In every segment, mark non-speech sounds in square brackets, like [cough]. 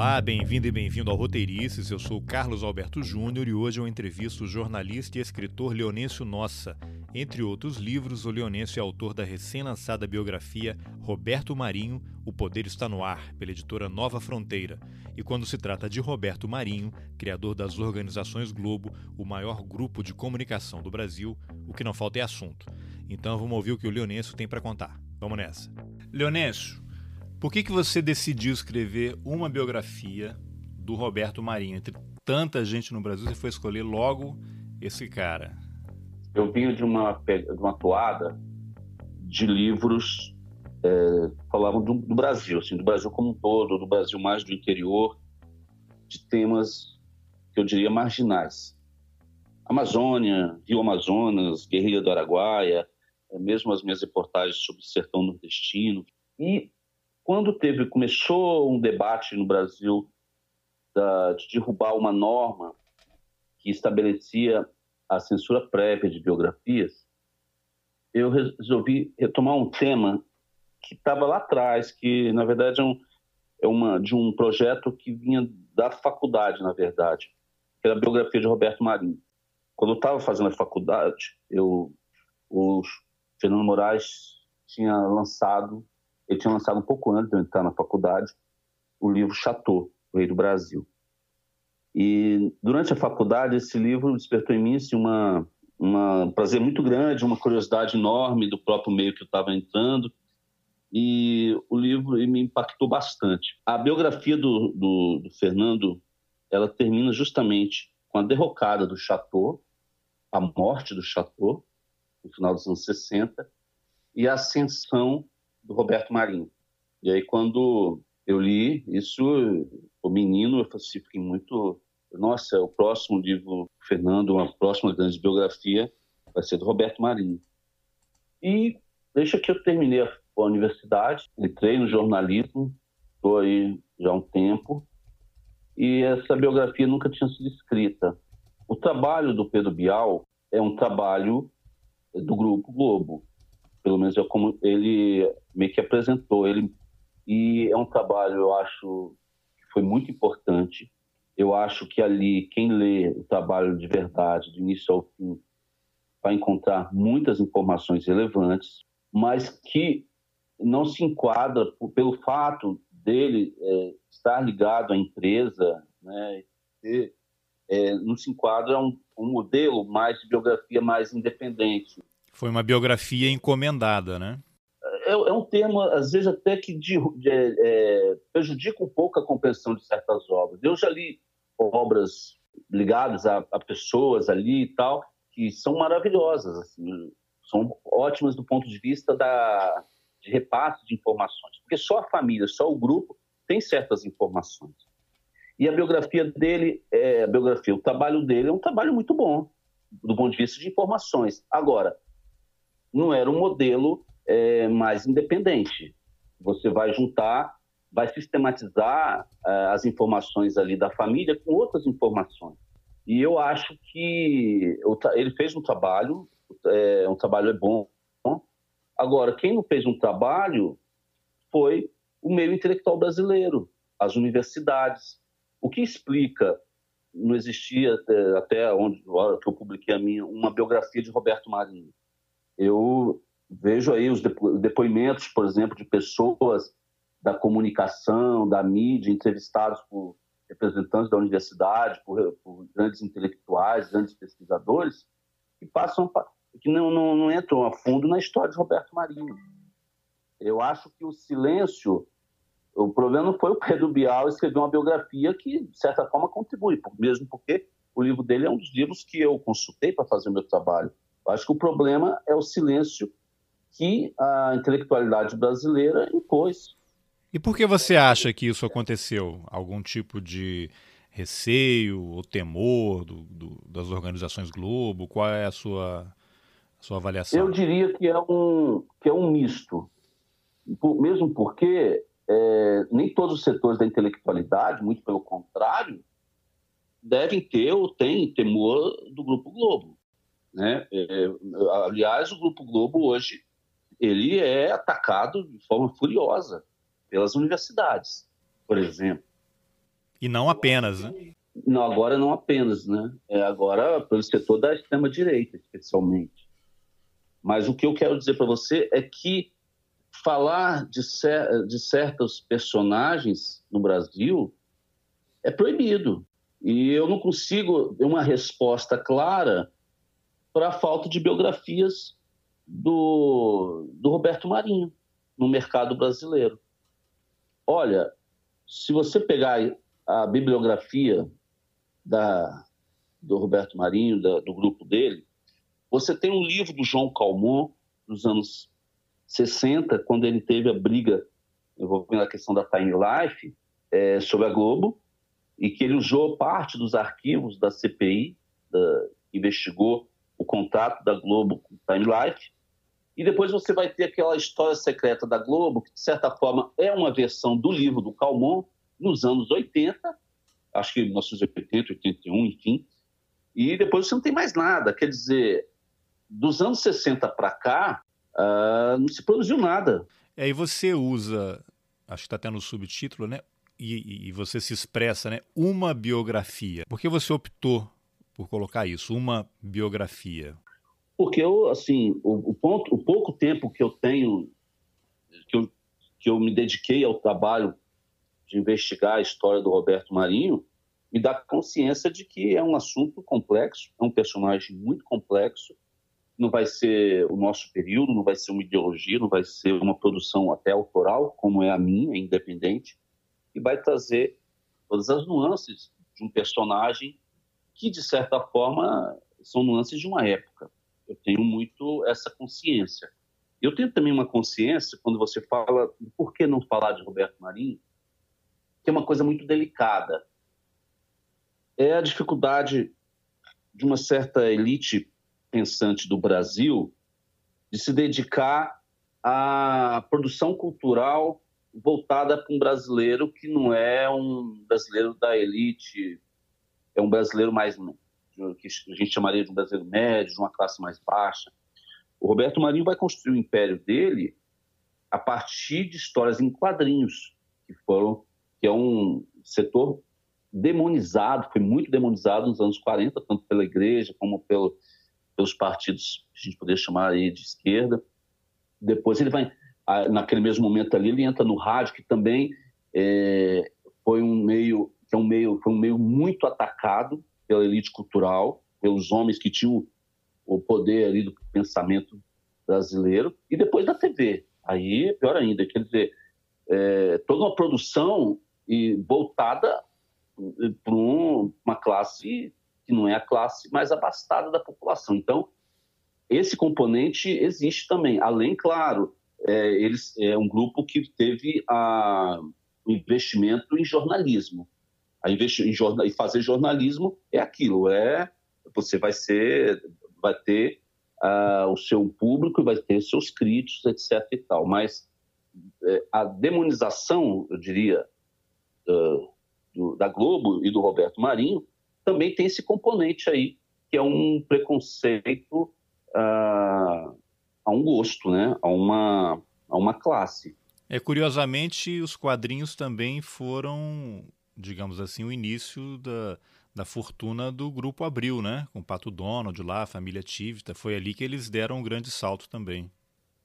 Olá, bem-vindo e bem-vindo ao Roteirices. Eu sou Carlos Alberto Júnior e hoje eu entrevisto o jornalista e escritor Leonêncio Nossa. Entre outros livros, o Leonêncio é autor da recém-lançada biografia Roberto Marinho, O Poder Está no Ar, pela editora Nova Fronteira. E quando se trata de Roberto Marinho, criador das organizações Globo, o maior grupo de comunicação do Brasil, o que não falta é assunto. Então vamos ouvir o que o Leonêncio tem para contar. Vamos nessa. Leonêncio, por que, que você decidiu escrever uma biografia do Roberto Marinho? Entre tanta gente no Brasil, você foi escolher logo esse cara. Eu vinha de uma, de uma toada de livros é, falavam do, do, Brasil, assim, do Brasil como um todo, do Brasil mais do interior, de temas que eu diria marginais. Amazônia, Rio Amazonas, Guerrilha do Araguaia, é, mesmo as minhas reportagens sobre o sertão nordestino. E quando teve começou um debate no Brasil da, de derrubar uma norma que estabelecia a censura prévia de biografias, eu resolvi retomar um tema que estava lá atrás, que na verdade é, um, é uma de um projeto que vinha da faculdade, na verdade, que era a biografia de Roberto Marinho. Quando eu estava fazendo a faculdade, eu, o Fernando Moraes tinha lançado ele tinha lançado um pouco antes de eu entrar na faculdade o livro Chateau, o Rei do Brasil. E durante a faculdade, esse livro despertou em mim assim, uma, uma, um prazer muito grande, uma curiosidade enorme do próprio meio que eu estava entrando. E o livro me impactou bastante. A biografia do, do, do Fernando ela termina justamente com a derrocada do Chateau, a morte do Chateau, no final dos anos 60, e a ascensão do Roberto Marinho. E aí, quando eu li isso, o menino, eu assim, fiquei muito. Nossa, o próximo livro, Fernando, uma próxima grande biografia, vai ser do Roberto Marinho. E deixa que eu terminei a, a universidade, entrei no jornalismo, estou aí já há um tempo, e essa biografia nunca tinha sido escrita. O trabalho do Pedro Bial é um trabalho do Grupo Globo pelo menos é como ele meio que apresentou ele. E é um trabalho eu acho que foi muito importante. Eu acho que ali quem lê o trabalho de verdade do início ao fim vai encontrar muitas informações relevantes mas que não se enquadra pelo fato dele é, estar ligado à empresa né é, não se enquadra um, um modelo mais de biografia mais independente. Foi uma biografia encomendada, né? É, é um termo, às vezes, até que de, de, é, prejudica um pouco a compreensão de certas obras. Eu já li obras ligadas a, a, pessoas ali e tal, que são maravilhosas, assim, são ótimas do ponto de vista da, de repasse de informações, porque só a família, só o grupo tem certas informações. E a biografia dele, é, a biografia, o trabalho dele é um trabalho muito bom, do ponto de vista de informações. Agora, não era um modelo é, mais independente. Você vai juntar, vai sistematizar é, as informações ali da família com outras informações. E eu acho que ele fez um trabalho, é, um trabalho é bom. Agora, quem não fez um trabalho foi o meio intelectual brasileiro, as universidades. O que explica, não existia é, até onde que eu publiquei a minha, uma biografia de Roberto Marinho eu vejo aí os depoimentos, por exemplo, de pessoas da comunicação, da mídia, entrevistados por representantes da universidade, por, por grandes intelectuais, grandes pesquisadores, que passam que não, não, não, entram a fundo na história de Roberto Marinho. Eu acho que o silêncio, o problema não foi o Pedro Bial escrever uma biografia que, de certa forma, contribui, mesmo porque o livro dele é um dos livros que eu consultei para fazer o meu trabalho. Acho que o problema é o silêncio que a intelectualidade brasileira impôs. E por que você acha que isso aconteceu? Algum tipo de receio ou temor do, do, das organizações Globo? Qual é a sua, a sua avaliação? Eu diria que é um, que é um misto. Por, mesmo porque é, nem todos os setores da intelectualidade, muito pelo contrário, devem ter ou têm temor do Grupo Globo. Né? É, aliás, o Grupo Globo hoje ele é atacado de forma furiosa pelas universidades, por exemplo. E não apenas, né? Não, agora não apenas, né? É agora pelo setor da extrema-direita, especialmente. Mas o que eu quero dizer para você é que falar de, cer de certos personagens no Brasil é proibido. E eu não consigo ter uma resposta clara para a falta de biografias do, do Roberto Marinho no mercado brasileiro. Olha, se você pegar a bibliografia da, do Roberto Marinho, da, do grupo dele, você tem um livro do João Calmon, dos anos 60, quando ele teve a briga envolvendo a questão da Time Life é, sobre a Globo, e que ele usou parte dos arquivos da CPI, da, investigou o contrato da Globo com Time Life, e depois você vai ter aquela história secreta da Globo, que de certa forma é uma versão do livro do Calmon, nos anos 80, acho que 1980, 81, enfim. E depois você não tem mais nada. Quer dizer, dos anos 60 para cá, uh, não se produziu nada. É, e você usa, acho que está até no subtítulo, né? E, e, você se expressa, né? Uma biografia. Por que você optou por colocar isso, uma biografia? Porque eu, assim, o, o, ponto, o pouco tempo que eu tenho, que eu, que eu me dediquei ao trabalho de investigar a história do Roberto Marinho, me dá consciência de que é um assunto complexo, é um personagem muito complexo, não vai ser o nosso período, não vai ser uma ideologia, não vai ser uma produção até autoral, como é a minha, independente, e vai trazer todas as nuances de um personagem que, de certa forma, são nuances de uma época. Eu tenho muito essa consciência. Eu tenho também uma consciência, quando você fala, por que não falar de Roberto Marinho, que é uma coisa muito delicada. É a dificuldade de uma certa elite pensante do Brasil de se dedicar à produção cultural voltada para um brasileiro que não é um brasileiro da elite, é um brasileiro mais que a gente chamaria de um brasileiro médio, de uma classe mais baixa. O Roberto Marinho vai construir o império dele a partir de histórias em quadrinhos que foram que é um setor demonizado, foi muito demonizado nos anos 40, tanto pela igreja como pelo, pelos partidos que a gente poderia chamar aí de esquerda. Depois ele vai, naquele mesmo momento ali, ele entra no rádio, que também é, foi um meio que é um meio foi um meio muito atacado pela elite cultural, pelos homens que tinham o poder ali do pensamento brasileiro, e depois da TV. Aí é pior ainda, quer dizer, é, toda uma produção e voltada para um, uma classe que não é a classe mais abastada da população. Então, esse componente existe também. Além, claro, é, eles é um grupo que teve a, o investimento em jornalismo. A investir em jornal, e fazer jornalismo é aquilo, é você vai ser, vai ter uh, o seu público, vai ter seus críticos, etc. e tal. Mas é, a demonização, eu diria, do, da Globo e do Roberto Marinho, também tem esse componente aí, que é um preconceito a, a um gosto, né? a, uma, a uma classe. É, curiosamente, os quadrinhos também foram, digamos assim, o início da, da fortuna do Grupo Abril, né? Com o Pato Donald lá, a família Tivita. Foi ali que eles deram um grande salto também.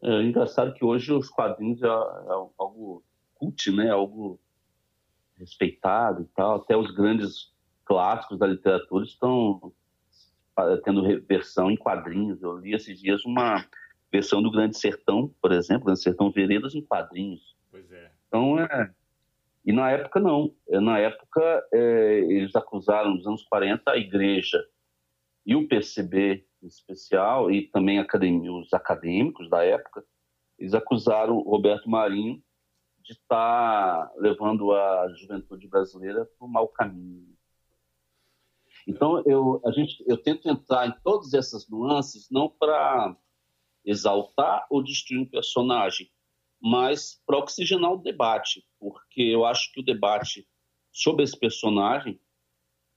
É engraçado que hoje os quadrinhos é, é algo cult, né? Algo respeitado e tal. Até os grandes clássicos da literatura estão tendo versão em quadrinhos. Eu li esses dias uma versão do Grande Sertão, por exemplo, Grande Sertão Veredas em quadrinhos. Pois é. Então, é... E na época, não. É, na época, é, eles acusaram, nos anos 40, a igreja e o PCB em especial, e também os acadêmicos da época, eles acusaram Roberto Marinho de estar tá levando a juventude brasileira para o mau caminho. Então, eu, a gente, eu tento entrar em todas essas nuances, não para exaltar ou destruir um personagem, mas para oxigenar o debate, porque eu acho que o debate sobre esse personagem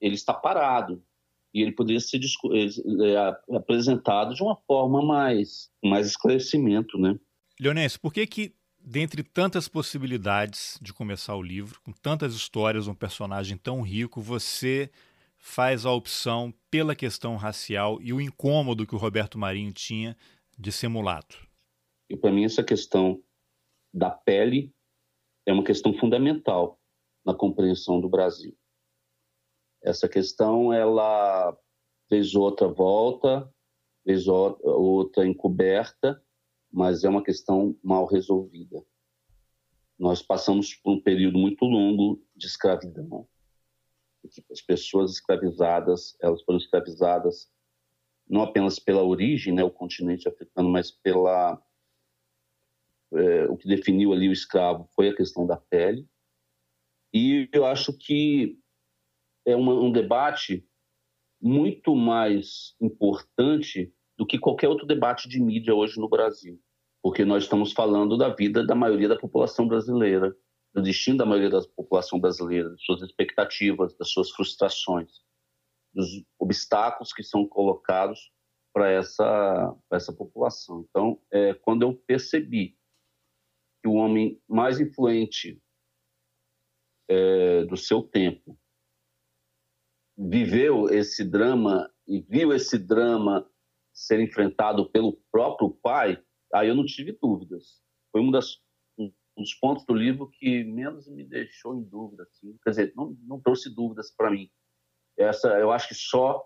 ele está parado e ele poderia ser é, apresentado de uma forma mais mais esclarecimento, né? Leonês, por que que dentre tantas possibilidades de começar o livro, com tantas histórias, um personagem tão rico, você faz a opção pela questão racial e o incômodo que o Roberto Marinho tinha de ser mulato? E para mim essa questão da pele é uma questão fundamental na compreensão do Brasil. Essa questão ela fez outra volta, fez outra encoberta, mas é uma questão mal resolvida. Nós passamos por um período muito longo de escravidão. As pessoas escravizadas, elas foram escravizadas não apenas pela origem, né, o continente africano, mas pela é, o que definiu ali o escravo foi a questão da pele. E eu acho que é uma, um debate muito mais importante do que qualquer outro debate de mídia hoje no Brasil, porque nós estamos falando da vida da maioria da população brasileira, do destino da maioria da população brasileira, das suas expectativas, das suas frustrações, dos obstáculos que são colocados para essa, essa população. Então, é, quando eu percebi que o homem mais influente é, do seu tempo viveu esse drama e viu esse drama ser enfrentado pelo próprio pai, aí eu não tive dúvidas. Foi um, das, dos pontos do livro que menos me deixou em dúvida. Assim. Quer dizer, não, não trouxe dúvidas para mim. Essa, eu acho que só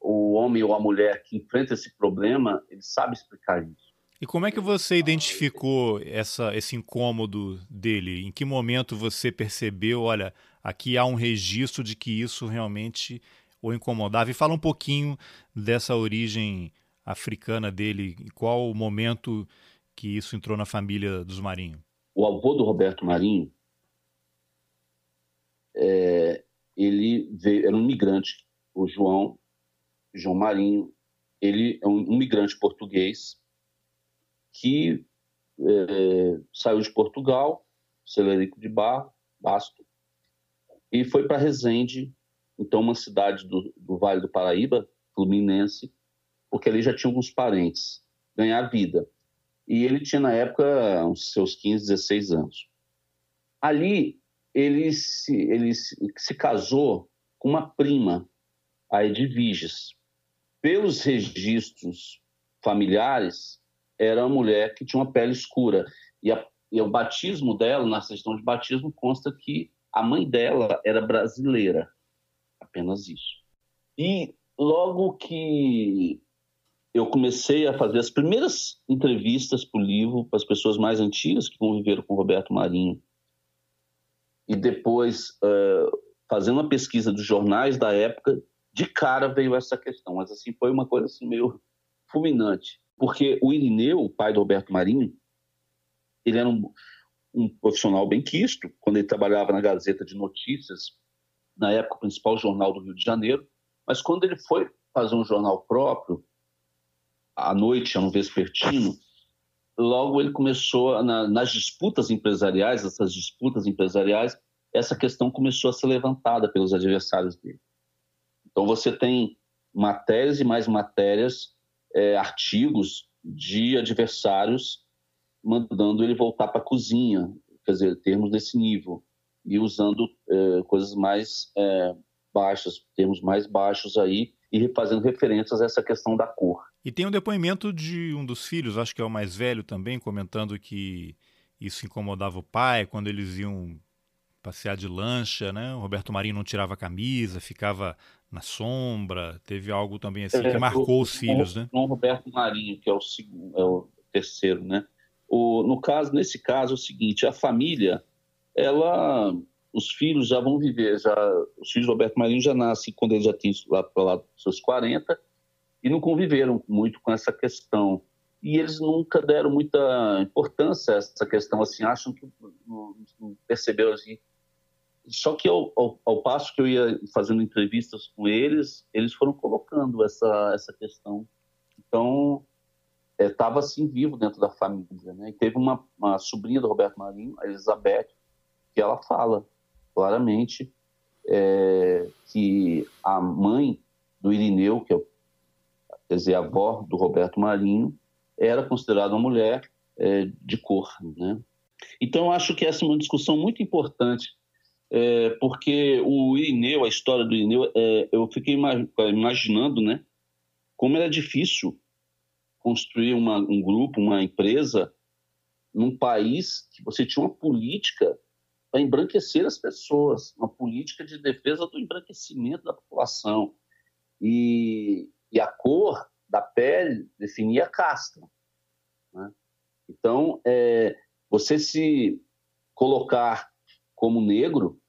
o homem ou a mulher que enfrenta esse problema, ele sabe explicar isso. E como é que você identificou essa, esse incômodo dele? Em que momento você percebeu, olha, aqui há um registro de que isso realmente o incomodava? E fala um pouquinho dessa origem africana dele, qual o momento que isso entrou na família dos Marinho? O avô do Roberto Marinho, é, ele veio, era um migrante, o João, João Marinho, ele é um, um migrante português que é, saiu de Portugal, Celerico de Barro, Basto, e foi para Resende, então uma cidade do, do, Vale do Paraíba, fluminense, porque ali já tinha alguns parentes, ganhar vida. E ele tinha na época uns seus 15, 16 anos. Ali ele se, ele se, se casou com uma prima, a Edviges. Pelos registros familiares, era uma mulher que tinha uma pele escura. E, a, e o batismo dela, na certidão de batismo, consta que a mãe dela era brasileira. Apenas isso. E logo que eu comecei a fazer as primeiras entrevistas para o livro, para as pessoas mais antigas que conviveram com Roberto Marinho, e depois uh, fazendo uma pesquisa dos jornais da época, de cara veio essa questão. Mas assim foi uma coisa assim meio fulminante. Porque o Irineu, o pai do Roberto Marinho, ele era um, um profissional bem quisto, quando ele trabalhava na Gazeta de Notícias, na época o principal jornal do Rio de Janeiro, mas quando ele foi fazer um jornal próprio, à noite, no vespertino, logo ele começou, na, nas disputas empresariais, essas disputas empresariais, essa questão começou a ser levantada pelos adversários dele. Então você tem matérias e mais matérias é, artigos de adversários mandando ele voltar para a cozinha, quer dizer, termos desse nível, e usando é, coisas mais é, baixas, termos mais baixos aí, e fazendo referências a essa questão da cor. E tem um depoimento de um dos filhos, acho que é o mais velho também, comentando que isso incomodava o pai quando eles iam passear de lancha, né? O Roberto Marinho não tirava a camisa, ficava na sombra. Teve algo também assim é, que marcou o, os filhos, o, né? O Roberto Marinho, que é o segundo, é o terceiro, né? O, no caso, nesse caso, é o seguinte: a família, ela, os filhos já vão viver, já os filhos do Roberto Marinho já nascem quando ele já tem lá para lá seus 40 e não conviveram muito com essa questão. E eles nunca deram muita importância a essa questão, assim, acham que não, não perceberam assim, só que ao, ao, ao, passo que eu ia fazendo entrevistas com eles, eles foram colocando essa, essa questão. Então, estava é, assim vivo dentro da família. Né? E teve uma, uma sobrinha do Roberto Marinho, a Elizabeth, que ela fala claramente é, que a mãe do Irineu, que é, quer dizer, a avó do Roberto Marinho, era considerada uma mulher é, de cor. Né? Então, acho que essa é uma discussão muito importante, é, porque o Irineu, a história do Irineu, é, eu fiquei imaginando né, como era difícil construir uma, um grupo, uma empresa, num país que você tinha uma política para embranquecer as pessoas, uma política de defesa do embranquecimento da população. E, e a cor da pele definia a casta. Né? Então, é, você se colocar como negro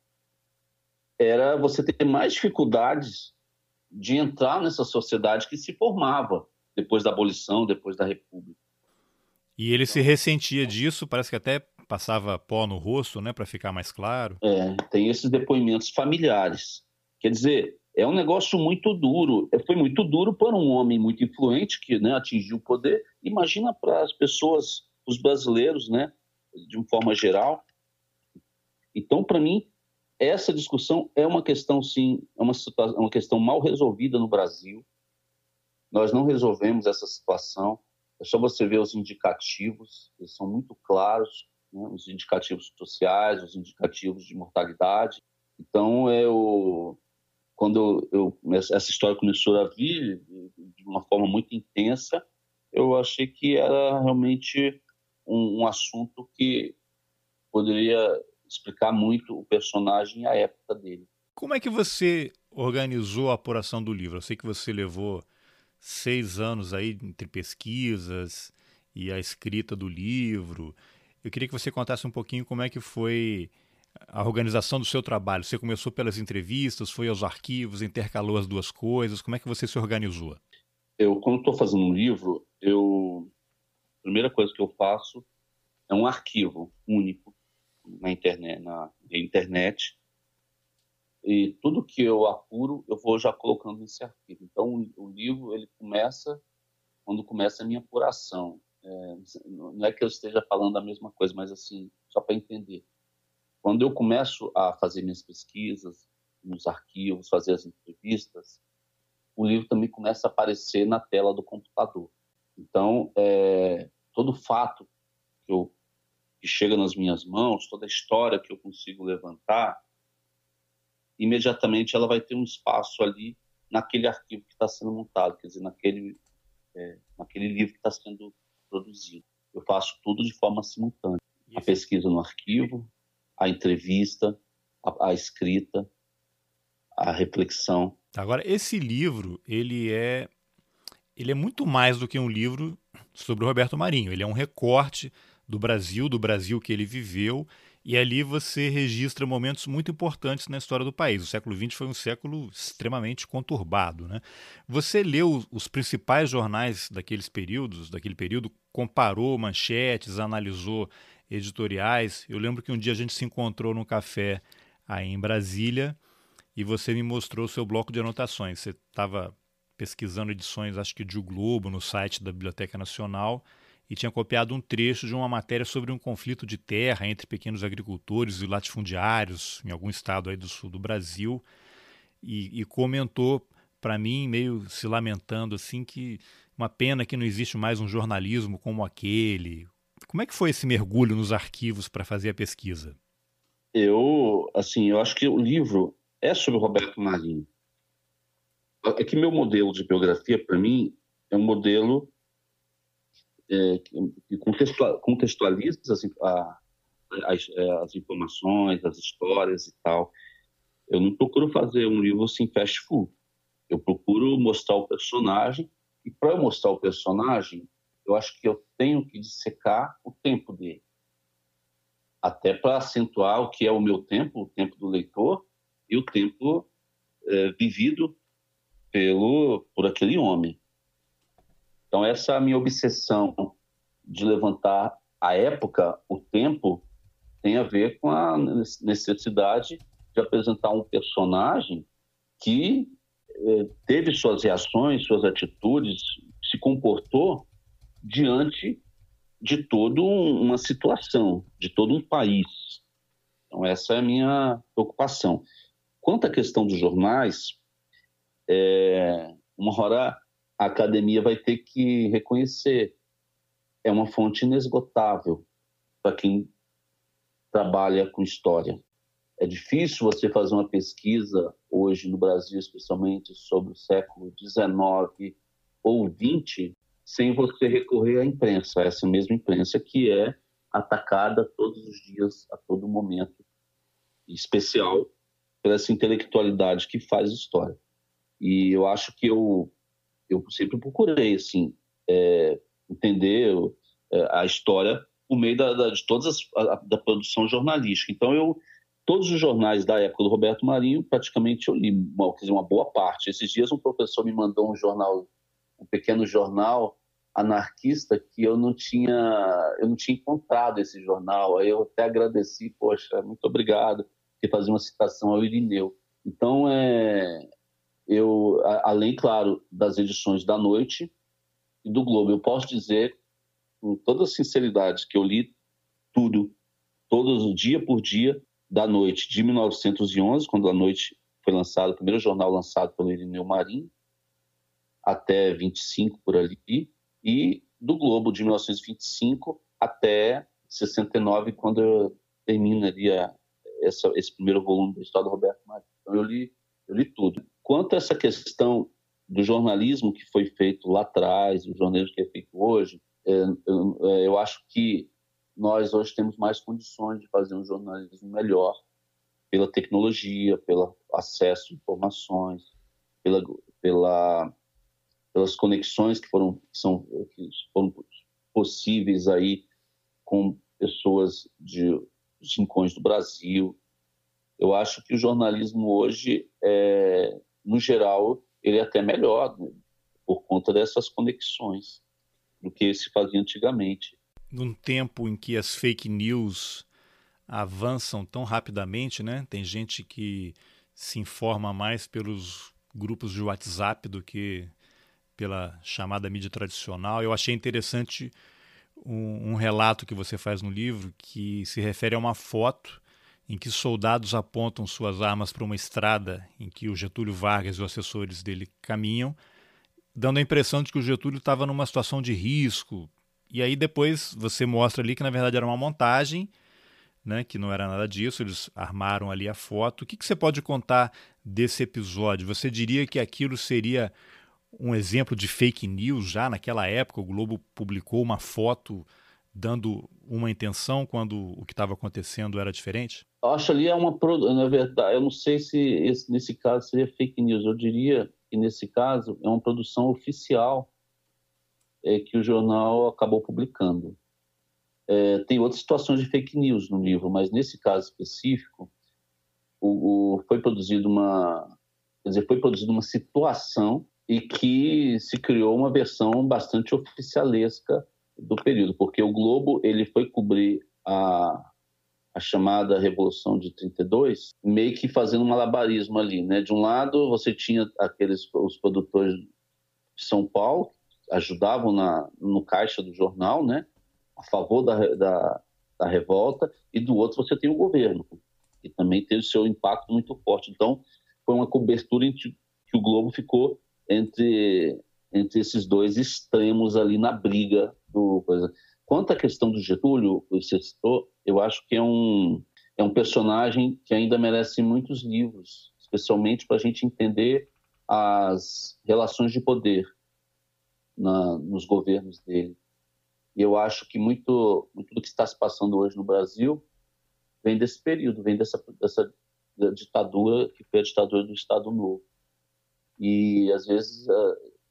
era você ter mais dificuldades de entrar nessa sociedade que se formava depois da abolição, depois da república. E ele se ressentia disso, parece que até passava pó no rosto, né, para ficar mais claro. É, tem esses depoimentos familiares. Quer dizer, é um negócio muito duro. É, foi muito duro para um homem muito influente que né, atingiu o poder. Imagina para as pessoas, os brasileiros, né, de uma forma geral. Então, para mim, essa discussão é uma questão, sim, é uma, situação, uma questão mal resolvida no Brasil. Nós não resolvemos essa situação. É só você ver os indicativos, eles são muito claros, né? os indicativos sociais, os indicativos de mortalidade. Então, é o, quando eu, eu, essa história começou a vir de uma forma muito intensa, eu achei que era realmente um, um assunto que poderia explicar muito o personagem e a época dele. Como é que você organizou a apuração do livro? Eu sei que você levou seis anos aí entre pesquisas e a escrita do livro. Eu queria que você contasse um pouquinho como é que foi a organização do seu trabalho. Você começou pelas entrevistas, foi aos arquivos, intercalou as duas coisas. Como é que você se organizou? Eu, quando estou fazendo um livro, eu a primeira coisa que eu faço é um arquivo único na internet, na internet e tudo que eu apuro eu vou já colocando nesse arquivo. Então o livro ele começa quando começa a minha apuração. É, não é que eu esteja falando a mesma coisa, mas assim só para entender. Quando eu começo a fazer minhas pesquisas nos arquivos, fazer as entrevistas, o livro também começa a aparecer na tela do computador. Então, é, todo fato que eu que chega nas minhas mãos, toda a história que eu consigo levantar, imediatamente ela vai ter um espaço ali naquele arquivo que está sendo montado, quer dizer, naquele, é, naquele livro que está sendo produzido. Eu faço tudo de forma simultânea. A pesquisa no arquivo, a entrevista, a, a escrita, a reflexão. Agora, esse livro, ele é ele é muito mais do que um livro sobre o Roberto Marinho. Ele é um recorte do Brasil, do Brasil que ele viveu, e ali você registra momentos muito importantes na história do país. O século XX foi um século extremamente conturbado. Né? Você leu os principais jornais daqueles períodos, daquele período, comparou manchetes, analisou editoriais. Eu lembro que um dia a gente se encontrou num café aí em Brasília e você me mostrou o seu bloco de anotações. Você estava pesquisando edições, acho que de O Globo, no site da Biblioteca Nacional, e tinha copiado um trecho de uma matéria sobre um conflito de terra entre pequenos agricultores e latifundiários em algum estado aí do sul do Brasil e, e comentou para mim meio se lamentando assim que uma pena que não existe mais um jornalismo como aquele. Como é que foi esse mergulho nos arquivos para fazer a pesquisa? Eu, assim, eu acho que o livro é sobre Roberto Marinho. É que meu modelo de biografia, para mim, é um modelo é, que contextualiza as, a, as, as, informações, as histórias e tal. Eu não procuro fazer um livro assim fast food. Eu procuro mostrar o personagem e para eu mostrar o personagem, eu acho que eu tenho que dissecar o tempo dele. Até para acentuar o que é o meu tempo, o tempo do leitor e o tempo é, vivido pelo por aquele homem. Então, essa é a minha obsessão de levantar a época, o tempo, tem a ver com a necessidade de apresentar um personagem que eh, teve suas reações, suas atitudes, se comportou diante de toda uma situação, de todo um país. Então, essa é a minha preocupação. Quanto à questão dos jornais, é, uma hora a academia vai ter que reconhecer. É uma fonte inesgotável para quem trabalha com história. É difícil você fazer uma pesquisa hoje no Brasil, especialmente sobre o século XIX ou XX, sem você recorrer à imprensa, essa mesma imprensa que é atacada todos os dias, a todo momento, em especial pela essa intelectualidade que faz história. E eu acho que eu, eu sempre procurei assim, é, entender é, a história por meio da, da, de todas as, a, da produção jornalística. Então eu todos os jornais da época do Roberto Marinho, praticamente eu li uma, dizer, uma boa parte. Esses dias um professor me mandou um jornal, um pequeno jornal anarquista que eu não tinha, eu não tinha encontrado esse jornal. Aí eu até agradeci, poxa, muito obrigado, que fazia uma citação ao Irineu. Então, é, eu, além, claro, das edições da noite e do Globo, eu posso dizer com toda sinceridade que eu li tudo, todos dia por dia, da noite de 1911, quando a noite foi lançado, o primeiro jornal lançado pelo Irineu Marinho, até 25 por ali, e do Globo de 1925 até 69, quando termina ali a, essa, esse primeiro volume da história do Roberto Marinho. Então eu li, eu li tudo. Quanto a essa questão do jornalismo que foi feito lá atrás, o jornalismo que é feito hoje, é, eu, é, eu acho que nós hoje temos mais condições de fazer um jornalismo melhor pela tecnologia, pelo acesso a informações, pela, pela, pelas conexões que foram, são, que foram possíveis aí com pessoas de, rincões do Brasil. Eu acho que o jornalismo hoje, é, no geral, ele é até melhor né, por conta dessas conexões do que se fazia antigamente num tempo em que as fake news avançam tão rapidamente, né? Tem gente que se informa mais pelos grupos de WhatsApp do que pela chamada mídia tradicional. Eu achei interessante um, um, relato que você faz no livro que se refere a uma foto em que soldados apontam suas armas para uma estrada em que o Getúlio Vargas e os assessores dele caminham, dando a impressão de que o Getúlio estava numa situação de risco, e aí depois você mostra ali que na verdade era uma montagem, né, que não era nada disso, eles armaram ali a foto. O que, que você pode contar desse episódio? Você diria que aquilo seria um exemplo de fake news já naquela época? O Globo publicou uma foto dando uma intenção quando o que estava acontecendo era diferente? Acho ali é uma na verdade, eu não sei se esse, nesse caso seria fake news. Eu diria que nesse caso é uma produção oficial é, que o jornal acabou publicando. É, tem outras situações de fake news no livro, mas nesse caso específico, o, o, foi produzido uma, quer dizer, foi produzida uma situação e que se criou uma versão bastante oficialesca do período, porque o Globo ele foi cobrir a, a chamada Revolução de 32, meio que fazendo um malabarismo ali, né? De um lado você tinha aqueles os produtores de São Paulo ajudavam na, no caixa do jornal, né, a favor da, da, da revolta, e do outro você tem o governo, que também teve seu impacto muito forte. Então, foi uma cobertura que o Globo ficou entre, entre esses dois extremos ali na briga do. Quanto à questão do Getúlio, você citou, eu acho que é um, é um personagem que ainda merece muitos livros, especialmente para a gente entender as relações de poder na, nos governos dele. E eu acho que muito, muito do que está se passando hoje no Brasil vem desse período, vem dessa, dessa ditadura que foi a ditadura do Estado Novo. E às vezes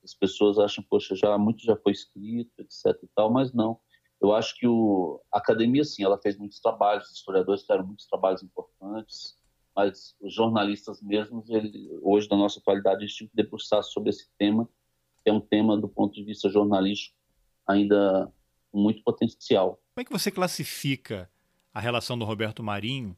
as pessoas acham, poxa, já muito já foi escrito, etc. e tal, mas não. Eu acho que o, a academia, sim, ela fez muitos trabalhos, os historiadores fizeram muitos trabalhos importantes, mas os jornalistas mesmos, ele, hoje, na nossa atualidade, eles tinham que debruçar sobre esse tema é um tema do ponto de vista jornalístico ainda muito potencial. Como é que você classifica a relação do Roberto Marinho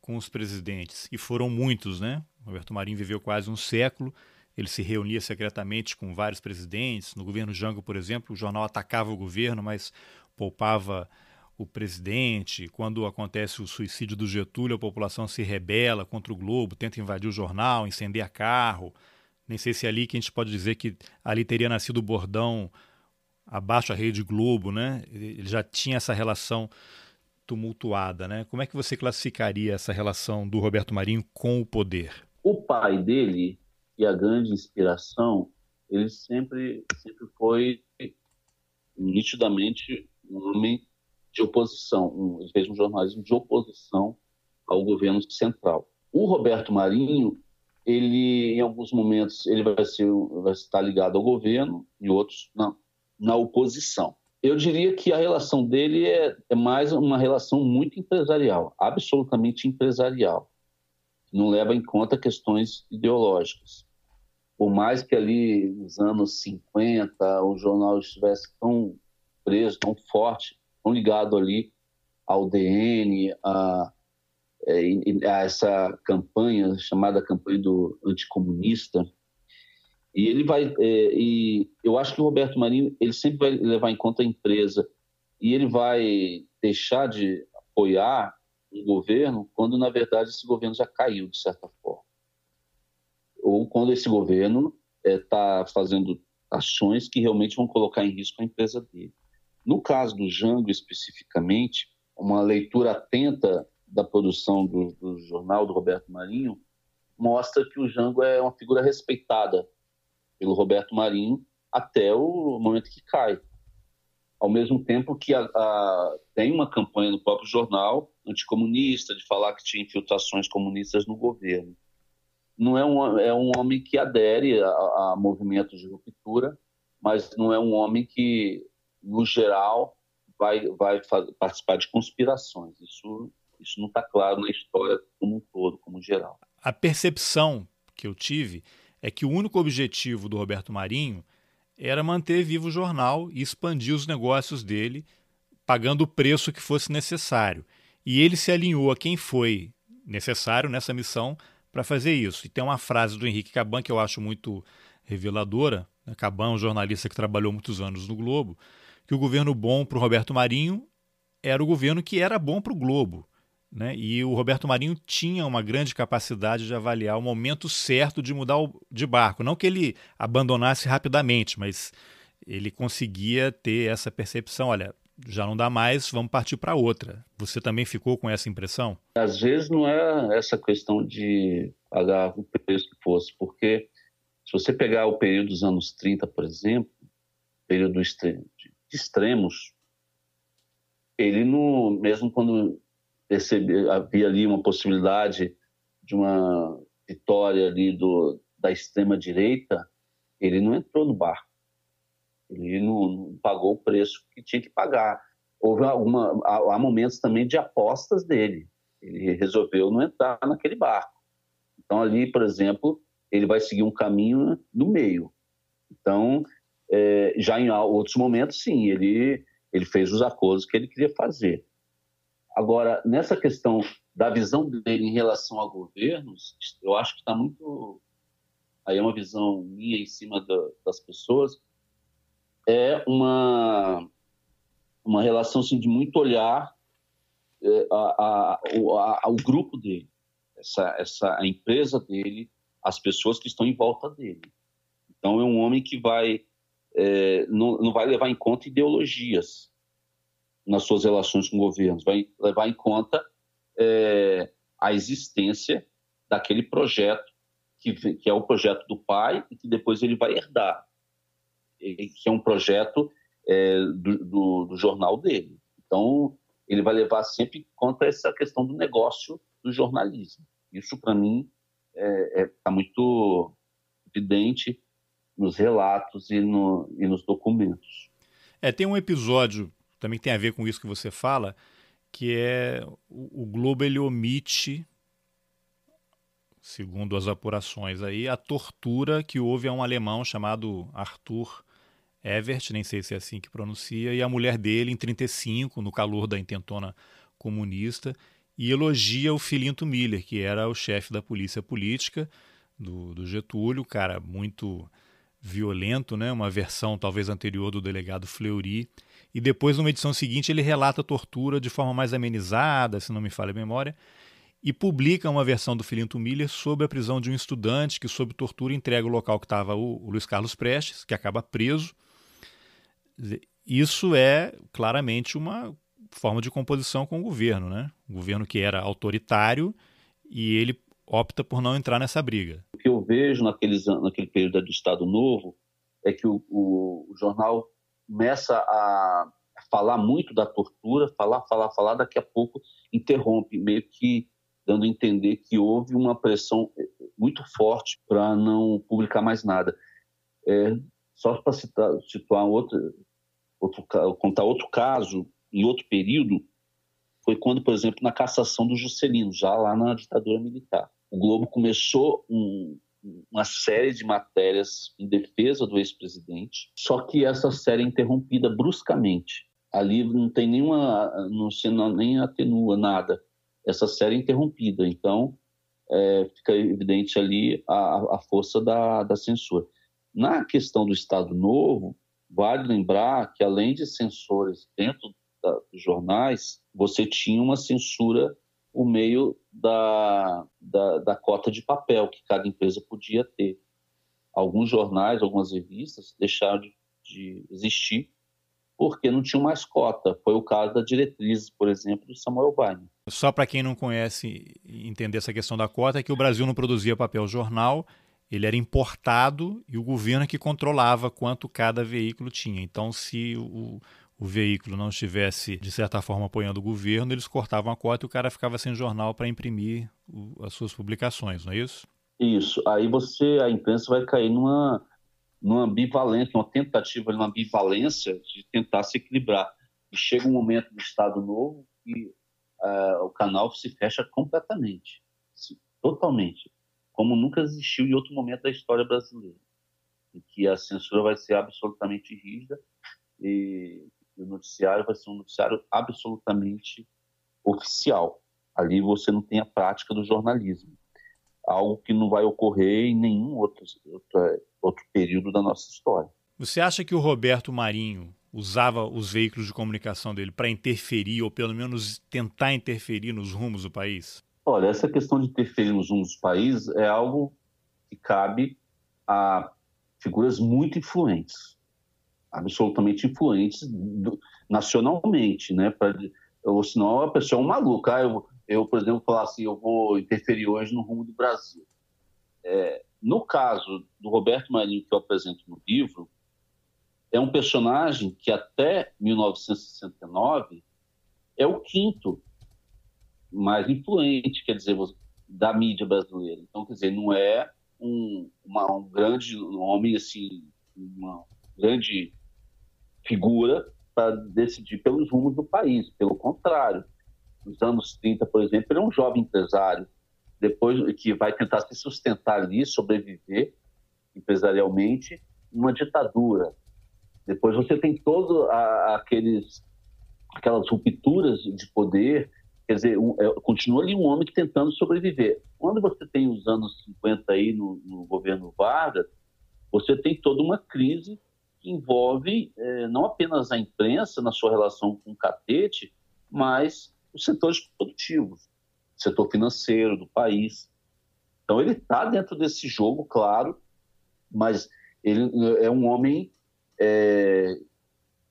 com os presidentes? E foram muitos, né? Roberto Marinho viveu quase um século, ele se reunia secretamente com vários presidentes. No governo Jango, por exemplo, o jornal atacava o governo, mas poupava o presidente. Quando acontece o suicídio do Getúlio, a população se rebela contra o Globo, tenta invadir o jornal, incendiar carro. Nem sei se é ali que a gente pode dizer que ali teria nascido o bordão abaixo a Rede Globo, né? Ele já tinha essa relação tumultuada, né? Como é que você classificaria essa relação do Roberto Marinho com o poder? O pai dele e a grande inspiração, ele sempre, sempre foi nitidamente homem de oposição, um, ele fez um jornalismo de oposição ao governo central. O Roberto Marinho, ele em alguns momentos ele vai ser vai estar ligado ao governo, em outros não, na oposição. Eu diria que a relação dele é, é mais uma relação muito empresarial, absolutamente empresarial. Não leva em conta questões ideológicas. Por mais que ali nos anos 50 o jornal estivesse tão preso, tão forte, tão ligado ali ao DN, a, é, a essa campanha chamada campanha do anticomunista, e ele vai, é, e eu acho que o Roberto Marinho ele sempre vai levar em conta a empresa. E ele vai deixar de apoiar um governo quando na verdade esse governo já caiu de certa forma, ou quando esse governo está é, fazendo ações que realmente vão colocar em risco a empresa dele. No caso do Jango especificamente, uma leitura atenta da produção do, do jornal do Roberto Marinho mostra que o Jango é uma figura respeitada pelo Roberto Marinho até o momento que cai. Ao mesmo tempo que a, a, tem uma campanha no próprio jornal anticomunista, de falar que tinha infiltrações comunistas no governo. Não é um, é um homem que adere a, a movimentos de ruptura, mas não é um homem que, no geral, vai, vai participar de conspirações. Isso, isso não está claro na história como um todo, como geral. A percepção que eu tive é que o único objetivo do Roberto Marinho era manter vivo o jornal e expandir os negócios dele, pagando o preço que fosse necessário. E ele se alinhou a quem foi necessário nessa missão para fazer isso. E tem uma frase do Henrique Caban que eu acho muito reveladora. Né? Caban, um jornalista que trabalhou muitos anos no Globo, que o governo bom para o Roberto Marinho era o governo que era bom para o Globo. Né? E o Roberto Marinho tinha uma grande capacidade de avaliar o momento certo de mudar de barco. Não que ele abandonasse rapidamente, mas ele conseguia ter essa percepção: olha, já não dá mais, vamos partir para outra. Você também ficou com essa impressão? Às vezes não é essa questão de pagar o preço que fosse, porque se você pegar o período dos anos 30, por exemplo, período extremos, ele não, mesmo quando perceber, havia ali uma possibilidade de uma vitória ali do, da extrema direita, ele não entrou no barco. Ele não, não pagou o preço que tinha que pagar. Houve alguma, há, momentos também de apostas dele. Ele resolveu não entrar naquele barco. Então ali, por exemplo, ele vai seguir um caminho no meio. Então, é, já em outros momentos, sim, ele ele fez os acordos que ele queria fazer. Agora, nessa questão da visão dele em relação a governos, eu acho que está muito. Aí é uma visão minha em cima da, das pessoas. É uma, uma relação assim, de muito olhar é, a, a, a, ao grupo dele, essa, essa, a empresa dele, as pessoas que estão em volta dele. Então, é um homem que vai. É, não, não vai levar em conta ideologias nas suas relações com governos, vai levar em conta é, a existência daquele projeto que, que, é o projeto do pai e que depois ele vai herdar, e, que é um projeto é, do, do, do, jornal dele. Então, ele vai levar sempre em conta essa questão do negócio do jornalismo. Isso, para mim, está é, é, tá muito evidente nos relatos e, no, e nos documentos. É, tem um episódio também tem a ver com isso que você fala, que é o, o Globo ele omite, segundo as apurações aí, a tortura que houve a um alemão chamado Arthur Evert, nem sei se é assim que pronuncia, e a mulher dele em 35, no calor da intentona comunista, e elogia o Filinto Miller, que era o chefe da polícia política do, do Getúlio, cara muito violento, né? uma versão talvez anterior do delegado Fleury, e depois, numa edição seguinte, ele relata a tortura de forma mais amenizada, se não me falha a memória, e publica uma versão do Filinto Miller sobre a prisão de um estudante que, sob tortura, entrega o local que estava o, Luiz Carlos Prestes, que acaba preso. Isso é claramente uma forma de composição com o governo, né? O governo que era autoritário e ele opta por não entrar nessa briga. O que eu vejo naqueles, naquele período do Estado Novo é que o, o, o jornal começa a falar muito da tortura, falar, falar, falar, daqui a pouco interrompe, meio que dando a entender que houve uma pressão eh, muito forte para não publicar mais nada. É, só para situar outro, outro, contar outro caso, em outro período, foi quando, por exemplo, na cassação do Juscelino, já lá na ditadura militar. O Globo começou um, uma série de matérias em defesa do ex-presidente, só que essa série é interrompida bruscamente. Ali não tem nenhuma, não se nem atenua nada. Essa série é interrompida, então é, fica evidente ali a, a força da, da censura. Na questão do Estado Novo, vale lembrar que além de censores dentro da, dos jornais, você tinha uma censura o meio da, da, da, cota de papel que cada empresa podia ter. Alguns jornais, algumas revistas deixaram de, de existir porque não tinham mais cota. Foi o caso da diretriz, por exemplo, do Samuel Weiner. Só para quem não conhece entender essa questão da cota, é que o Brasil não produzia papel jornal, ele era importado e o governo é que controlava quanto cada veículo tinha. Então, se o, o veículo não estivesse, de certa forma, apoiando o governo, eles cortavam a cota e o cara ficava sem jornal para imprimir o, as suas publicações, não é isso? Isso. Aí você, a imprensa vai cair numa, numa ambivalência, uma tentativa de uma ambivalência de tentar se equilibrar. E chega um momento do Estado Novo que uh, o canal se fecha completamente, totalmente, como nunca existiu em outro momento da história brasileira, em que a censura vai ser absolutamente rígida e e noticiário vai ser um noticiário absolutamente oficial. Ali você não tem a prática do jornalismo. Algo que não vai ocorrer em nenhum outro, outro, outro período da nossa história. Você acha que o Roberto Marinho usava os veículos de comunicação dele para interferir, ou pelo menos tentar interferir nos rumos do país? Olha, essa questão de interferir nos rumos do país é algo que cabe a figuras muito influentes absolutamente influentes do, nacionalmente, né? Pra, ou senão a pessoa é um maluco. Ah, eu, eu, por exemplo, falar assim, eu vou interferir hoje no rumo do Brasil. É, no caso do Roberto Marinho, que eu apresento no livro, é um personagem que até 1969 é o quinto mais influente, quer dizer, da mídia brasileira. Então, quer dizer, não é um, uma, um grande homem, assim, uma grande figura para decidir pelos rumos do país. Pelo contrário, nos anos 30, por exemplo, ele é um jovem empresário, depois que vai tentar se sustentar ali, sobreviver empresarialmente, numa ditadura. Depois você tem todas aqueles aquelas rupturas de poder, quer dizer, um, é, continua ali um homem tentando sobreviver. Quando você tem os anos 50 aí no, no governo Vargas, você tem toda uma crise que envolve é, não apenas a imprensa na sua relação com o catete, mas os setores produtivos, o setor financeiro do país. Então ele está dentro desse jogo, claro, mas ele é um homem é,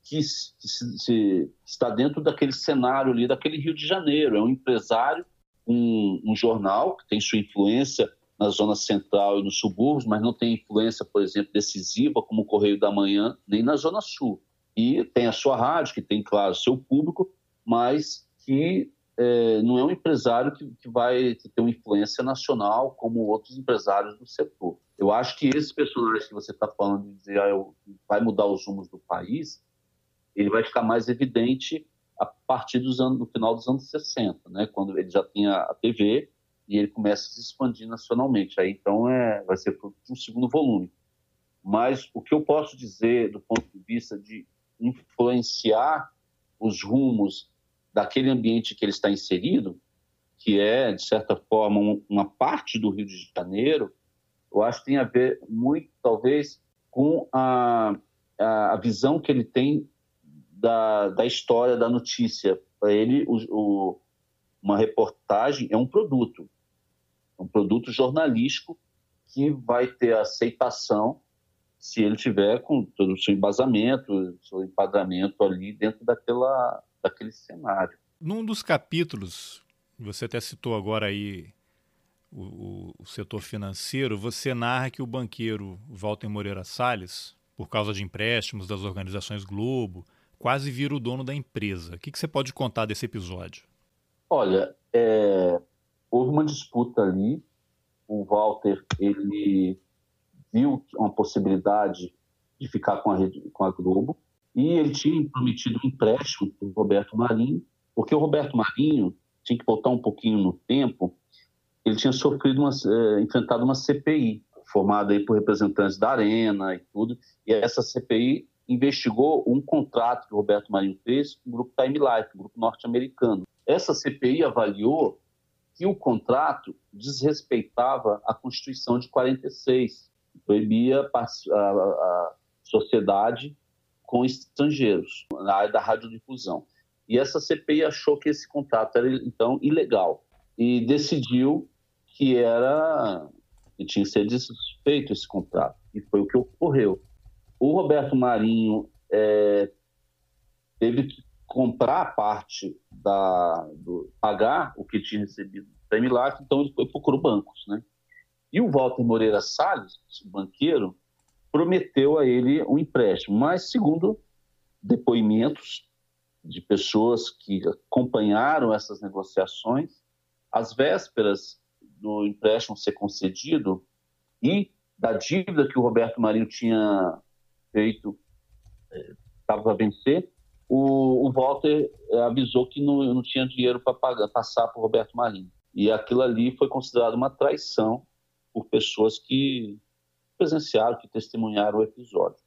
que, se, se, está dentro daquele cenário ali, daquele Rio de Janeiro. É um empresário, um, um jornal que tem sua influência na zona central e nos subúrbios, mas não tem influência, por exemplo, decisiva como o Correio da Manhã, nem na zona sul. E tem a sua rádio, que tem, claro, seu público, mas que é, não é um empresário que, que vai ter uma influência nacional como outros empresários do setor. Eu acho que esse personagem que você está falando de dizer ah, eu, vai mudar os rumos do país, ele vai ficar mais evidente a partir dos anos, do final dos anos 60, né, quando ele já tinha a TV e ele começa a se expandir nacionalmente. Aí então é, vai ser um segundo volume. Mas o que eu posso dizer do ponto de vista de influenciar os rumos daquele ambiente que ele está inserido, que é, de certa forma, um, uma parte do Rio de Janeiro, eu acho que tem a ver muito, talvez, com a, a, visão que ele tem da, da história da notícia. Para ele, o, o, uma reportagem é um produto um produto jornalístico que vai ter aceitação se ele tiver com todo o seu embasamento, seu enquadramento ali dentro daquela, daquele cenário. Num dos capítulos, você até citou agora aí o, o, setor financeiro, você narra que o banqueiro Walter Moreira Salles, por causa de empréstimos das organizações Globo, quase vira o dono da empresa. O que, que você pode contar desse episódio? Olha, é, houve uma disputa ali. O Walter ele viu uma possibilidade de ficar com a, com a Globo e ele tinha prometido um empréstimo para o Roberto Marinho, porque o Roberto Marinho tinha que voltar um pouquinho no tempo. Ele tinha sofrido uma, é, enfrentado uma CPI formada aí por representantes da Arena e tudo, e essa CPI investigou um contrato que o Roberto Marinho fez com o grupo Time Life, um grupo norte-americano. Essa CPI avaliou que o contrato desrespeitava a Constituição de 46, que proibia a, a, sociedade com estrangeiros na área da radiodifusão. E essa CPI achou que esse contrato era então ilegal e decidiu que era que tinha que ser desfeito esse contrato. E foi o que ocorreu. O Roberto Marinho é, teve que comprar parte da do, pagar o que tinha recebido do Prêmio Life, então ele foi procurou bancos, né? E o Walter Moreira Salles, banqueiro, prometeu a ele um empréstimo, mas segundo depoimentos de pessoas que acompanharam essas negociações, às vésperas do empréstimo ser concedido e da dívida que o Roberto Marinho tinha feito estava é, a vencer, o, o Walter é, avisou que não, não tinha dinheiro para passar para o Roberto Marinho. E aquilo ali foi considerado uma traição por pessoas que presenciaram, que testemunharam o episódio.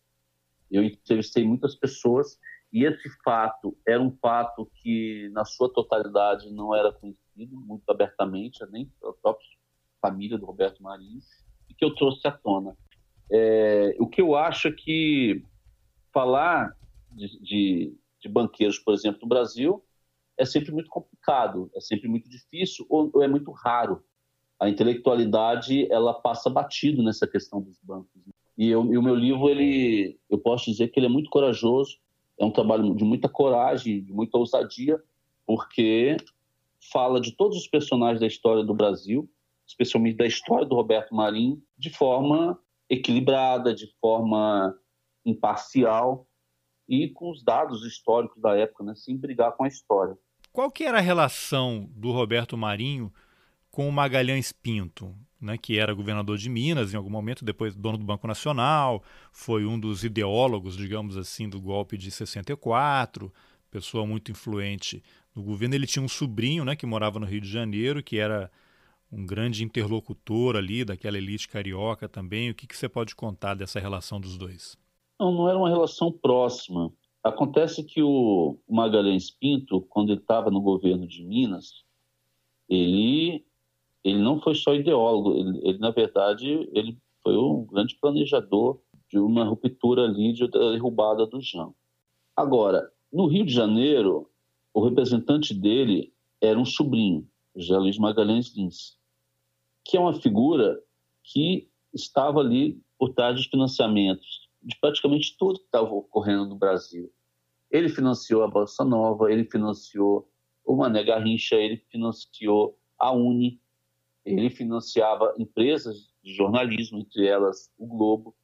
Eu entrevistei muitas pessoas e esse fato era um fato que, na sua totalidade, não era conhecido muito abertamente, nem pela própria família do Roberto Marinho, e que eu trouxe à tona. É, o que eu acho é que falar de, de, de, banqueiros, por exemplo, no Brasil, é sempre muito complicado, é sempre muito difícil ou, ou é muito raro. A intelectualidade ela passa batido nessa questão dos bancos. E, eu, e o meu livro, ele, eu posso dizer que ele é muito corajoso, é um trabalho de muita coragem, de muita ousadia, porque fala de todos os personagens da história do Brasil, especialmente da história do Roberto Marinho, de forma equilibrada, de forma imparcial e com os dados históricos da época, né, sem brigar com a história. Qual que era a relação do Roberto Marinho com o Magalhães Pinto? né, que era governador de Minas em algum momento, depois dono do Banco Nacional, foi um dos ideólogos, digamos assim, do golpe de 64, pessoa muito influente no governo. Ele tinha um sobrinho, né, que morava no Rio de Janeiro, que era um grande interlocutor ali daquela elite carioca também. O que, que você pode contar dessa relação dos dois? Não, não era uma relação próxima. Acontece que o Magalhães Pinto, quando ele estava no governo de Minas, ele ele não foi só ideólogo, ele, ele, na verdade ele foi um grande planejador de uma ruptura ali de, da derrubada do Jão. Agora, no Rio de Janeiro, o representante dele era um sobrinho, José Luiz Magalhães Lins, que é uma figura que estava ali por trás dos financiamentos de praticamente tudo que estava ocorrendo no Brasil. Ele financiou a Bolsa Nova, ele financiou o Mané Garrincha, ele financiou a Uni, ele financiava empresas de jornalismo, entre elas o Globo,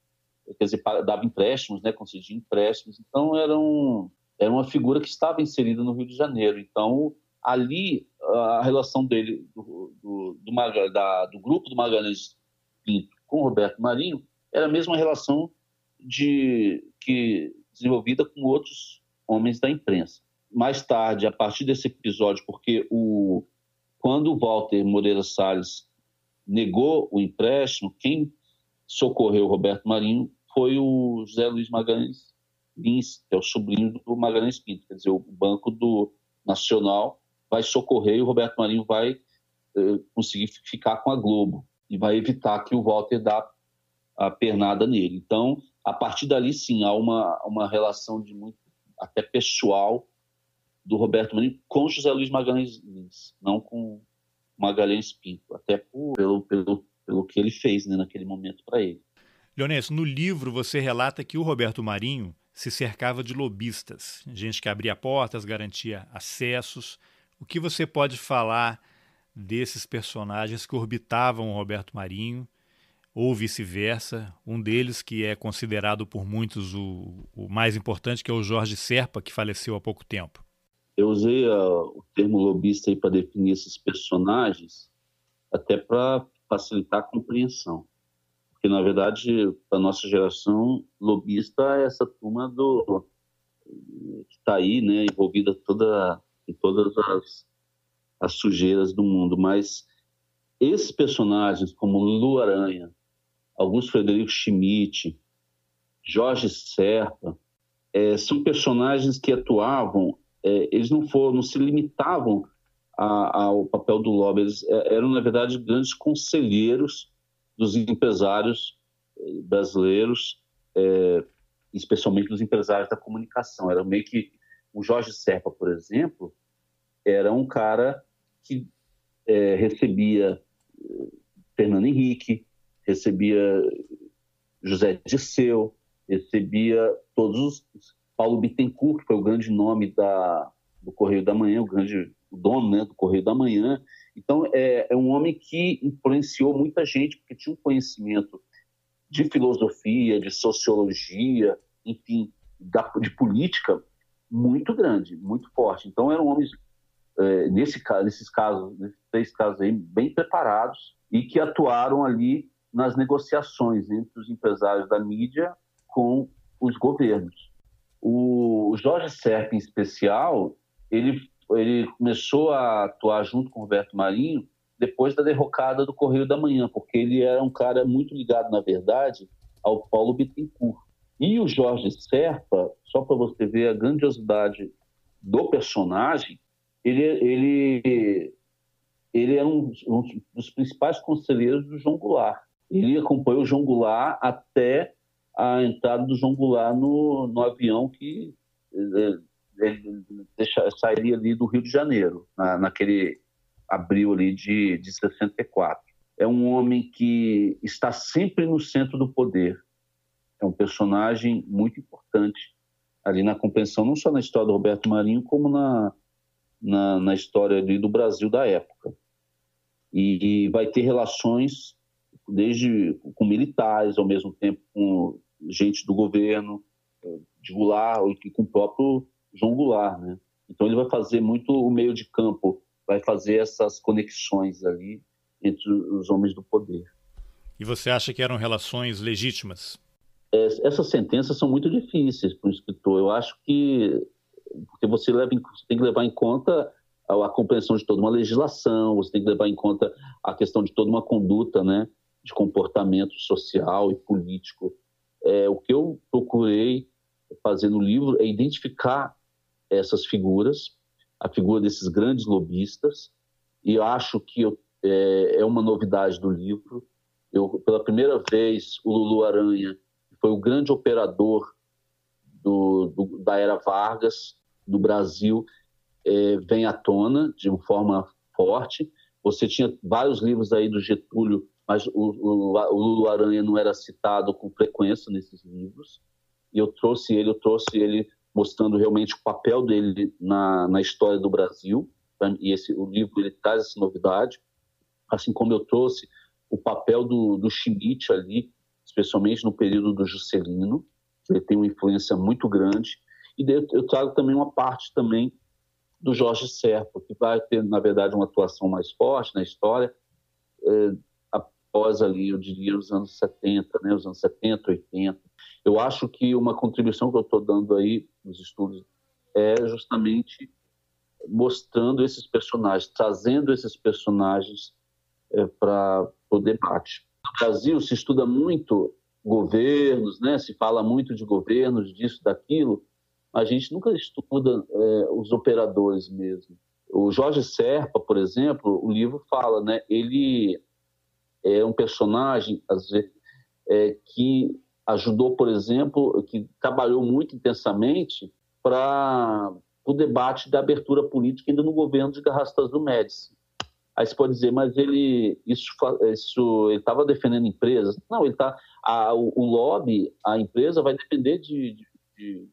quer dizer, dava empréstimos, né, concedia empréstimos. Então, era, um, era uma figura que estava inserida no Rio de Janeiro. Então, ali, a relação dele, do, do, do, da, do grupo do Magalhães Pinto com Roberto Marinho, era a mesma relação de, que desenvolvida com outros homens da imprensa. Mais tarde, a partir desse episódio, porque o, quando o Walter Moreira Salles negou o empréstimo, quem socorreu o Roberto Marinho foi o José Luiz Magalhães Lins, que é o sobrinho do Magalhães Pinto. Quer dizer, o Banco do Nacional vai socorrer e o Roberto Marinho vai eh, conseguir ficar com a Globo e vai evitar que o Walter dá a pernada nele. Então, a partir dali, sim, há uma, uma relação de muito até pessoal do Roberto Marinho com José Luiz Magalhães Lins, não com Magalhães Pinto, até por, pelo, pelo, pelo que ele fez né, naquele momento para ele. Leonês, no livro você relata que o Roberto Marinho se cercava de lobistas, gente que abria portas, garantia acessos. O que você pode falar desses personagens que orbitavam o Roberto Marinho ou vice-versa? Um deles que é considerado por muitos o, o, mais importante, que é o Jorge Serpa, que faleceu há pouco tempo. Eu usei uh, o termo lobista para definir esses personagens, até para facilitar a compreensão. Porque, na verdade, para nossa geração, lobista é essa turma do, que está aí, né, envolvida toda, em todas as, as sujeiras do mundo. Mas esses personagens, como Lu Aranha, Augusto Frederico Schmidt, Jorge Serpa, é, são personagens que atuavam, é, eles não foram, não se limitavam a, ao papel do lobby. Eles é, eram, na verdade, grandes conselheiros dos empresários eh, brasileiros, é, especialmente dos empresários da comunicação. Era meio que o Jorge Serpa, por exemplo, era um cara que é, recebia Fernando Henrique, recebia José Disseu, recebia todos os Paulo Bittencourt, que foi o grande nome da, do Correio da Manhã, o grande o dono né, do Correio da Manhã. Então, é, é um homem que influenciou muita gente, porque tinha um conhecimento de filosofia, de sociologia, enfim, da, de política muito grande, muito forte. Então, eram homens, é, nesse, nesses casos, nesses três casos aí, bem preparados e que atuaram ali nas negociações entre os empresários da mídia com os governos. O Jorge Serpa, em especial, ele ele começou a atuar junto com o Roberto Marinho depois da derrocada do Correio da Manhã, porque ele era um cara muito ligado, na verdade, ao Paulo Bittencourt. E o Jorge Serpa, só para você ver a grandiosidade do personagem, ele, ele, ele era um, um, dos principais conselheiros do João Goulart. Ele acompanhou o João Goulart até a entrada do João Goulart no, no avião que eh, ele deixa, sairia ali do Rio de Janeiro, na, naquele abril ali de, de 64. É um homem que está sempre no centro do poder. É um personagem muito importante ali na compreensão, não só na história do Roberto Marinho, como na, na, na história ali do Brasil da época. E, e vai ter relações desde com militares, ao mesmo tempo com gente do governo, de Goulart, e com o próprio João Goulart, né? Então ele vai fazer muito o meio de campo, vai fazer essas conexões ali entre os homens do poder. E você acha que eram relações legítimas? Essas sentenças são muito difíceis para o escritor. Eu acho que porque você, leva, tem que levar em conta a, a, compreensão de toda uma legislação, você tem que levar em conta a questão de toda uma conduta, né, de comportamento social e político. É, o que eu procurei fazer no livro é identificar essas figuras, a figura desses grandes lobistas, e acho que eu, é, é, uma novidade do livro. Eu, pela primeira vez, o Lulu Aranha, foi o grande operador do, do, da era Vargas no Brasil, é, vem à tona de uma forma forte. Você tinha vários livros aí do Getúlio, mas o, o, o Lulu Aranha não era citado com frequência nesses livros. E eu trouxe ele, eu trouxe ele mostrando realmente o papel dele na, na história do Brasil. E esse, o livro ele traz essa novidade, assim como eu trouxe o papel do, do Schmidt ali, especialmente no período do Juscelino, que ele tem uma influência muito grande. E eu trago também uma parte também do Jorge Serpa, que vai ter, na verdade, uma atuação mais forte na história, é, após ali, eu diria, os anos 70, né, os anos 70, 80. Eu acho que uma contribuição que eu estou dando aí nos estudos é justamente mostrando esses personagens, trazendo esses personagens é, para o debate. No Brasil se estuda muito governos, né? Se fala muito de governos, disso, daquilo. A gente nunca estuda é, os operadores mesmo. O Jorge Serpa, por exemplo, o livro fala, né? Ele é um personagem às vezes, é, que ajudou, por exemplo, que trabalhou muito intensamente para o debate da abertura política ainda no governo de Garrastas do Médici. Aí você pode dizer, mas ele isso, isso ele estava defendendo empresas? Não, ele está o, o, lobby, a empresa vai depender de, de, de,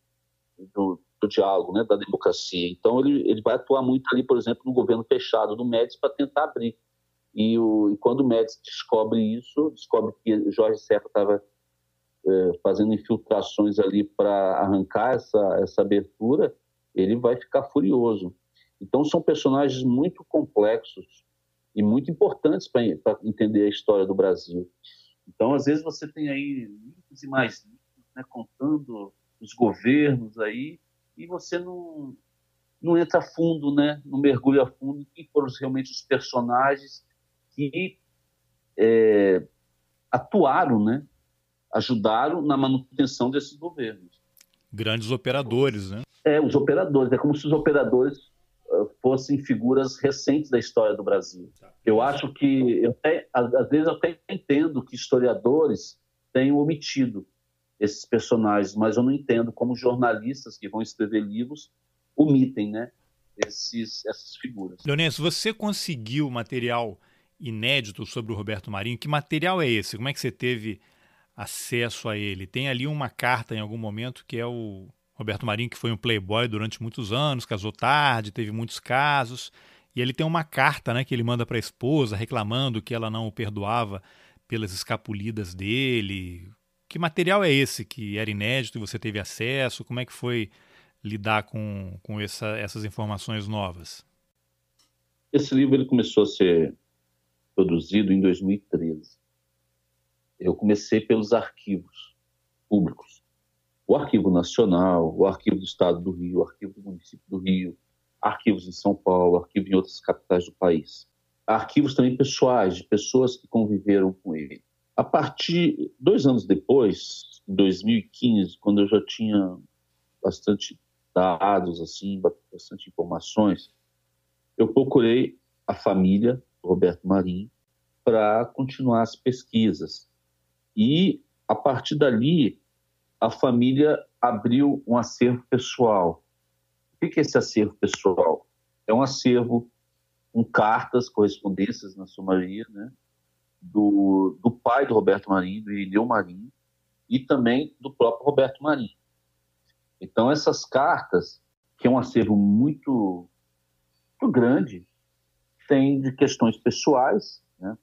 do, do, diálogo, né, da democracia. Então, ele, ele vai atuar muito ali, por exemplo, no governo fechado do Médici para tentar abrir. E, o, e quando o Médici descobre isso, descobre que Jorge Serra estava é, fazendo infiltrações ali para arrancar essa, essa abertura, ele vai ficar furioso. Então, são personagens muito complexos e muito importantes para entender a história do Brasil. Então, às vezes, você tem aí livros e mais livros né, contando os governos aí, e você não, não entra fundo, né, não mergulha fundo em quem foram realmente os personagens que é, atuaram, né, ajudaram na manutenção desses governos. Grandes operadores, né? É, os operadores. É como se os operadores fossem figuras recentes da história do Brasil. Eu acho que, eu até, às vezes, eu até entendo que historiadores tenham omitido esses personagens, mas eu não entendo como jornalistas que vão escrever livros omitem, né, esses, essas figuras. Leonês, você conseguiu material inédito sobre o Roberto Marinho? Que material é esse? Como é que você teve acesso a ele? Tem ali uma carta em algum momento que é o Roberto Marinho, que foi um playboy durante muitos anos, casou tarde, teve muitos casos, e ele tem uma carta né, que ele manda para a esposa reclamando que ela não o perdoava pelas escapulidas dele. Que material é esse que era inédito e você teve acesso? Como é que foi lidar com, com essa, essas informações novas? Esse livro ele começou a ser produzido em 2013. Eu comecei pelos arquivos públicos o Arquivo Nacional, o Arquivo do Estado do Rio, o Arquivo do Município do Rio, arquivos em São Paulo, arquivo em outras capitais do país. Arquivos também pessoais, de pessoas que conviveram com ele. A partir, dois anos depois, em 2015, quando eu já tinha bastante dados, assim, bastante informações, eu procurei a família Roberto Marinho para continuar as pesquisas. E, a partir dali, a família abriu um acervo pessoal. O que é esse acervo pessoal? É um acervo com cartas, correspondências, na sua maioria, né? do, do pai do Roberto Marinho, do Irineu Marinho, e também do próprio Roberto Marinho. Então, essas cartas, que é um acervo muito, muito grande, tem de questões pessoais, né?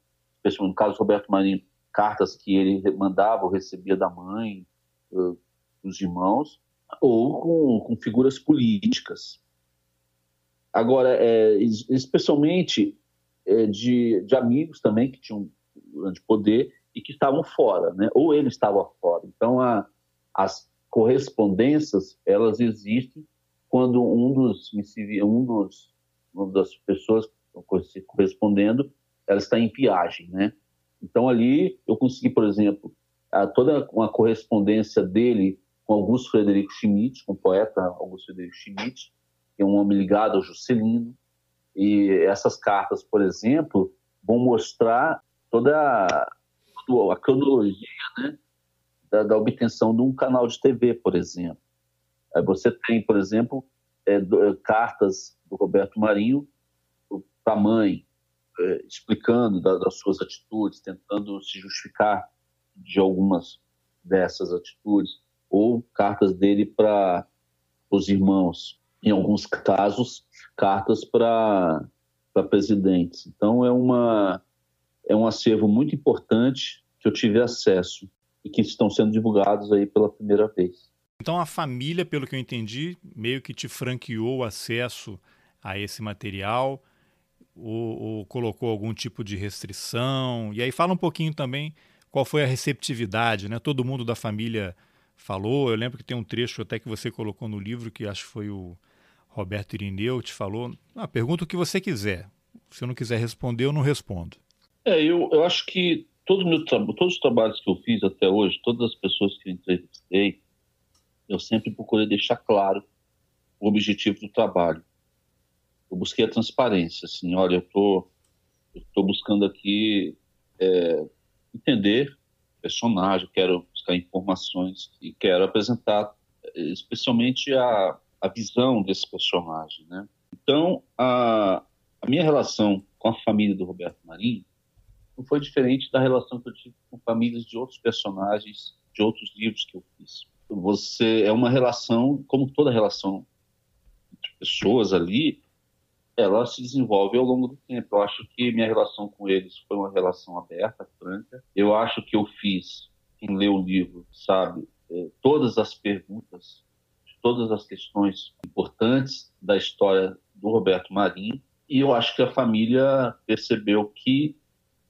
no caso do Roberto Marinho, cartas que ele mandava ou recebia da mãe, dos irmãos, ou com, com figuras políticas. Agora, é, especialmente é, de, de amigos também que tinham grande poder e que estavam fora, né? ou ele estava fora. Então, a, as correspondências, elas existem quando um dos, um dos uma das pessoas correspondendo, ela está em viagem, né? Então, ali, eu consegui, por exemplo, toda uma correspondência dele com Augusto Frederico Schmidt, com o poeta Augusto Frederico Schmidt, que é um homem ligado ao Juscelino. E essas cartas, por exemplo, vão mostrar toda a, cronologia né, da, da, obtenção de um canal de TV, por exemplo. Aí você tem, por exemplo, é, do, cartas do Roberto Marinho para a mãe, é, explicando da, das suas atitudes, tentando se justificar de algumas dessas atitudes, ou cartas dele para os irmãos, em alguns casos, cartas para presidentes. Então, é, uma, é um acervo muito importante que eu tive acesso e que estão sendo divulgados aí pela primeira vez. Então, a família, pelo que eu entendi, meio que te franqueou o acesso a esse material ou, ou colocou algum tipo de restrição. E aí, fala um pouquinho também qual foi a receptividade, né? Todo mundo da família falou. Eu lembro que tem um trecho até que você colocou no livro que acho que foi o Roberto Irineu te falou. Ah, pergunta o que você quiser. Se eu não quiser responder, eu não respondo. É, eu, eu acho que todo meu, todos os trabalhos que eu fiz até hoje, todas as pessoas que eu entrevistei, eu sempre procurei deixar claro o objetivo do trabalho. Eu busquei a transparência, assim, olha, eu tô, estou buscando aqui é, entender personagem, quero buscar informações e quero apresentar especialmente a, a visão desse personagem, né? Então, a, a minha relação com a família do Roberto Marinho não foi diferente da relação que eu tive com famílias de outros personagens de outros livros que eu fiz. você é uma relação, como toda relação entre pessoas ali, ela se desenvolve ao longo do tempo. Eu acho que minha relação com eles foi uma relação aberta, franca. Eu acho que eu fiz, quem lê o livro sabe, é, todas as perguntas, todas as questões importantes da história do Roberto Marinho. E eu acho que a família percebeu que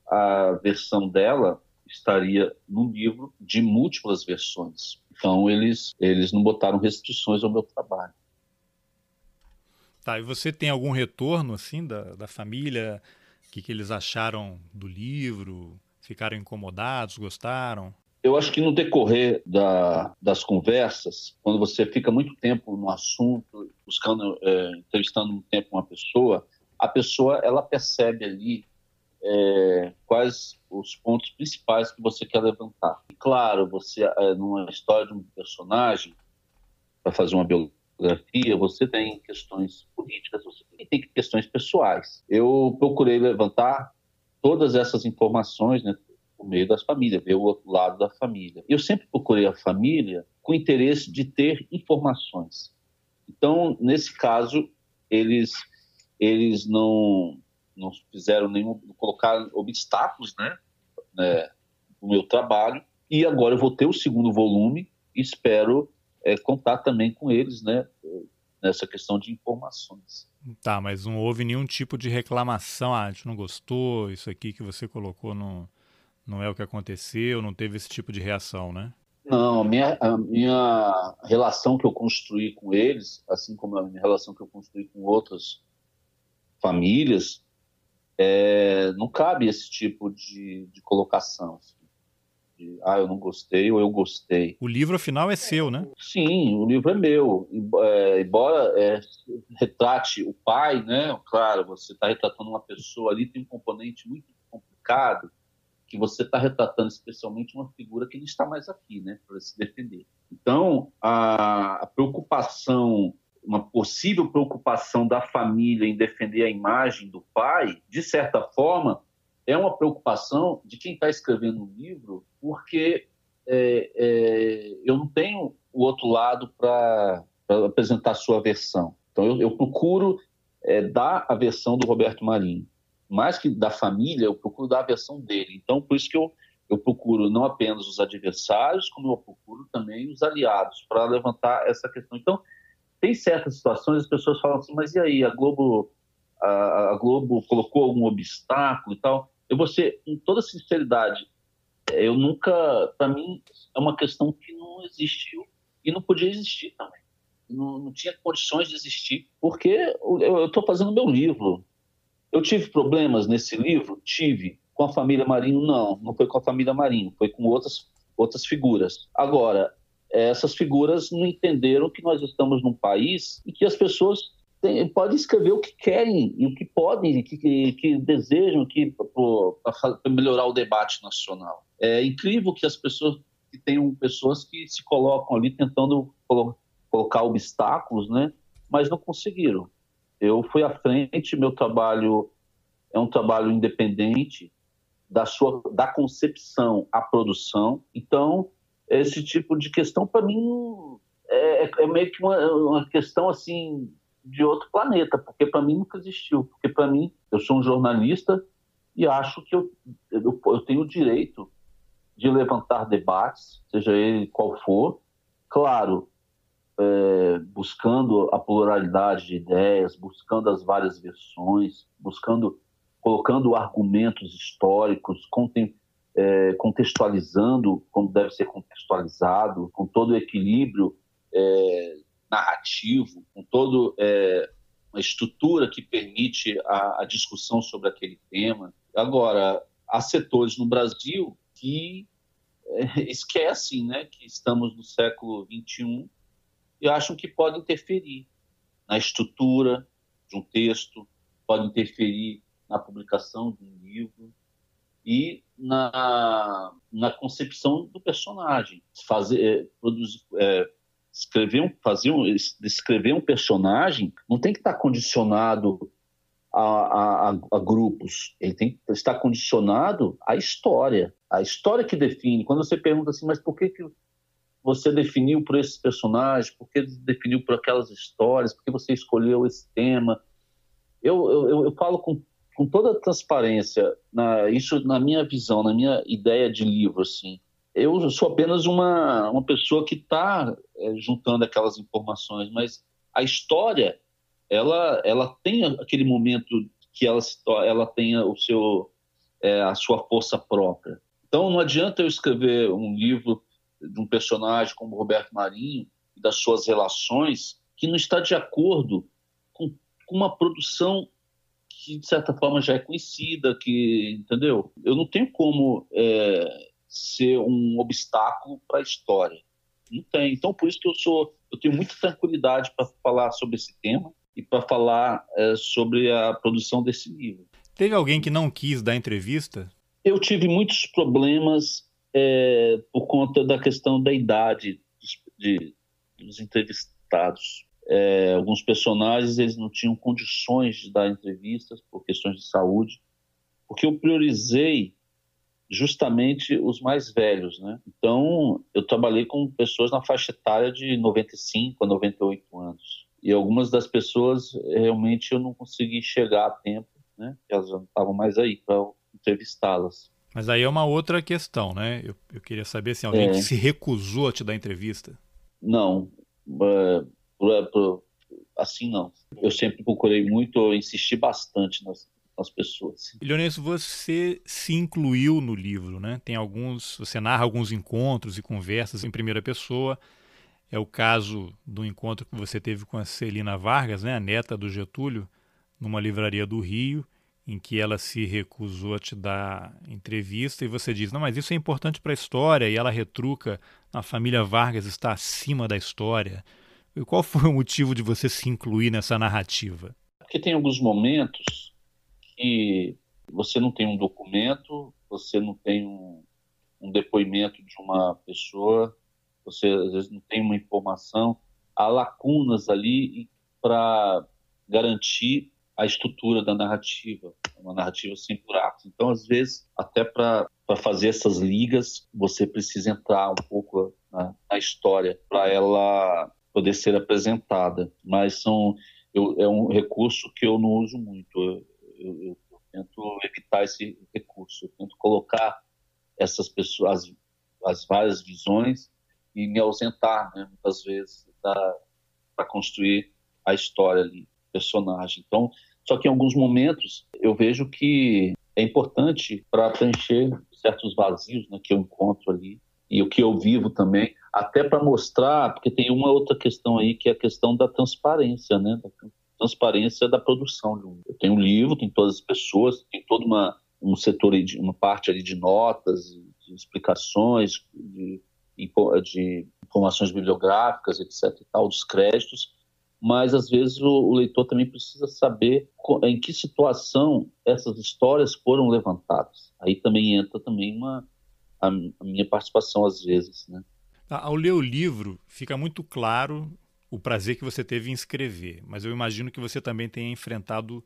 a versão dela estaria no livro de múltiplas versões. Então eles eles não botaram restrições ao meu trabalho. Tá, e você tem algum retorno assim da, da família? O que, que eles acharam do livro? Ficaram incomodados? Gostaram? Eu acho que no decorrer da, das conversas, quando você fica muito tempo no assunto, buscando, é, entrevistando um tempo uma pessoa, a pessoa ela percebe ali é, quais os pontos principais que você quer levantar. E, claro, você é, numa história de um personagem para fazer uma biografia, você tem questões políticas, você tem questões pessoais. Eu procurei levantar todas essas informações, né, por meio das famílias, ver o outro lado da família. Eu sempre procurei a família com interesse de ter informações. Então, nesse caso, eles eles não não fizeram nenhum, não colocaram obstáculos, né, né, no meu trabalho. E agora eu vou ter o segundo volume e espero é, contar também com eles, né, nessa questão de informações. Tá, mas não houve nenhum tipo de reclamação, ah, a gente não gostou, isso aqui que você colocou não, não é o que aconteceu, não teve esse tipo de reação, né? Não, a minha, a minha relação que eu construí com eles, assim como a minha relação que eu construí com outras famílias, é, não cabe esse tipo de, de colocação. De, ah, eu não gostei ou eu gostei. O livro, afinal, é seu, né? Sim, o livro é meu. É, embora é, retrate o pai, né? Claro, você está retratando uma pessoa ali, tem um componente muito complicado, que você está retratando especialmente uma figura que não está mais aqui, né? Para se defender. Então, a, a preocupação uma possível preocupação da família em defender a imagem do pai, de certa forma, é uma preocupação de quem está escrevendo um livro, porque é, é, eu não tenho o outro lado para apresentar a sua versão. Então, eu, eu procuro é, dar a versão do Roberto Marinho. Mais que da família, eu procuro dar a versão dele. Então, por isso que eu, eu procuro não apenas os adversários, como eu procuro também os aliados, para levantar essa questão. Então, tem certas situações as pessoas falam assim, mas e aí, a Globo, a, a Globo colocou algum obstáculo e tal? Eu vou ser, com toda sinceridade, eu nunca, para mim, é uma questão que não existiu e não podia existir também. Não, não tinha condições de existir, porque eu estou fazendo meu livro. Eu tive problemas nesse livro? Tive. Com a família Marinho, não. Não foi com a família Marinho, foi com outras, outras figuras. Agora, essas figuras não entenderam que nós estamos num país em que as pessoas têm, podem escrever o que querem e o que podem, que, que, que desejam que para melhorar o debate nacional. É incrível que as pessoas que tenham pessoas que se colocam ali tentando colocar obstáculos, né? Mas não conseguiram. Eu fui à frente, meu trabalho é um trabalho independente da sua da concepção à produção. Então, esse tipo de questão, para mim, é, é, meio que uma, uma, questão assim de outro planeta, porque para mim nunca existiu. Porque para mim, eu sou um jornalista e acho que eu, eu, eu tenho o direito de levantar debates, seja ele qual for, claro, é, buscando a pluralidade de ideias, buscando as várias versões, buscando colocando argumentos históricos, contem, é, contextualizando como deve ser contextualizado, com todo o equilíbrio é, narrativo, com toda é, uma estrutura que permite a, a, discussão sobre aquele tema. Agora, há setores no Brasil que é, [laughs] esquecem né, que estamos no século XXI e acham que podem interferir na estrutura de um texto, podem interferir na publicação de um livro, e na, na concepção do personagem. Fazer, é, produzir, é, escrever um, fazer um, descrever um personagem não tem que estar condicionado a, a, a, grupos, ele tem que estar condicionado à história. A história que define. Quando você pergunta assim, mas por que, que você definiu por esses personagens, por que definiu por aquelas histórias, por que você escolheu esse tema. Eu, eu, eu falo com, com toda transparência, na, isso na minha visão, na minha ideia de livro, assim. Eu sou apenas uma, uma pessoa que está é, juntando aquelas informações, mas a história, ela, ela tem aquele momento que ela, ela tenha o seu, é, a sua força própria. Então, não adianta eu escrever um livro de um personagem como Roberto Marinho das suas relações que não está de acordo com, com uma produção que de certa forma já é conhecida, que entendeu? Eu não tenho como é, ser um obstáculo para a história, não tem. Então por isso que eu sou, eu tenho muita tranquilidade para falar sobre esse tema e para falar é, sobre a produção desse livro. Teve alguém que não quis dar entrevista? Eu tive muitos problemas é, por conta da questão da idade dos, de, dos entrevistados. É, alguns personagens eles não tinham condições de dar entrevistas por questões de saúde, porque eu priorizei justamente os mais velhos, né? Então, eu trabalhei com pessoas na faixa etária de 95 a 98 anos. E algumas das pessoas realmente eu não consegui chegar a tempo, né? Elas já não estavam mais aí para entrevistá-las. Mas aí é uma outra questão, né? Eu, eu queria saber se assim, alguém é. se recusou a te dar entrevista. Não, é, assim não. Eu sempre procurei muito, eu insisti bastante nas, nas pessoas. Leonês, você se incluiu no livro, né? Tem alguns, você narra alguns encontros e conversas em primeira pessoa. É o caso do encontro que você teve com a Celina Vargas, né, a neta do Getúlio, numa livraria do Rio em que ela se recusou a te dar entrevista e você diz: "Não, mas isso é importante para a história" e ela retruca: "A família Vargas está acima da história". E qual foi o motivo de você se incluir nessa narrativa? Porque tem alguns momentos que você não tem um documento, você não tem um, um depoimento de uma pessoa, você às vezes não tem uma informação, há lacunas ali para garantir a estrutura da narrativa, uma narrativa sem buracos. Então, às vezes, até para fazer essas ligas, você precisa entrar um pouco na, na história para ela poder ser apresentada. Mas são, eu, é um recurso que eu não uso muito. Eu, eu, eu, tento evitar esse recurso. Eu tento colocar essas pessoas, as, as várias visões e me ausentar, né, muitas vezes, para construir a história ali, personagem. Então, só que em alguns momentos eu vejo que é importante para preencher certos vazios né, que eu encontro ali e o que eu vivo também, até para mostrar, porque tem uma outra questão aí que é a questão da transparência, né? Da transparência da produção. Eu tenho um livro, tem todas as pessoas, tem toda uma um setor, uma parte ali de notas, de explicações, de, de informações bibliográficas, etc. E tal, dos créditos, mas às vezes o, o, leitor também precisa saber em que situação essas histórias foram levantadas. Aí também entra também uma a, a minha participação às vezes, né? Ao ler o livro, fica muito claro o prazer que você teve em escrever, mas eu imagino que você também tenha enfrentado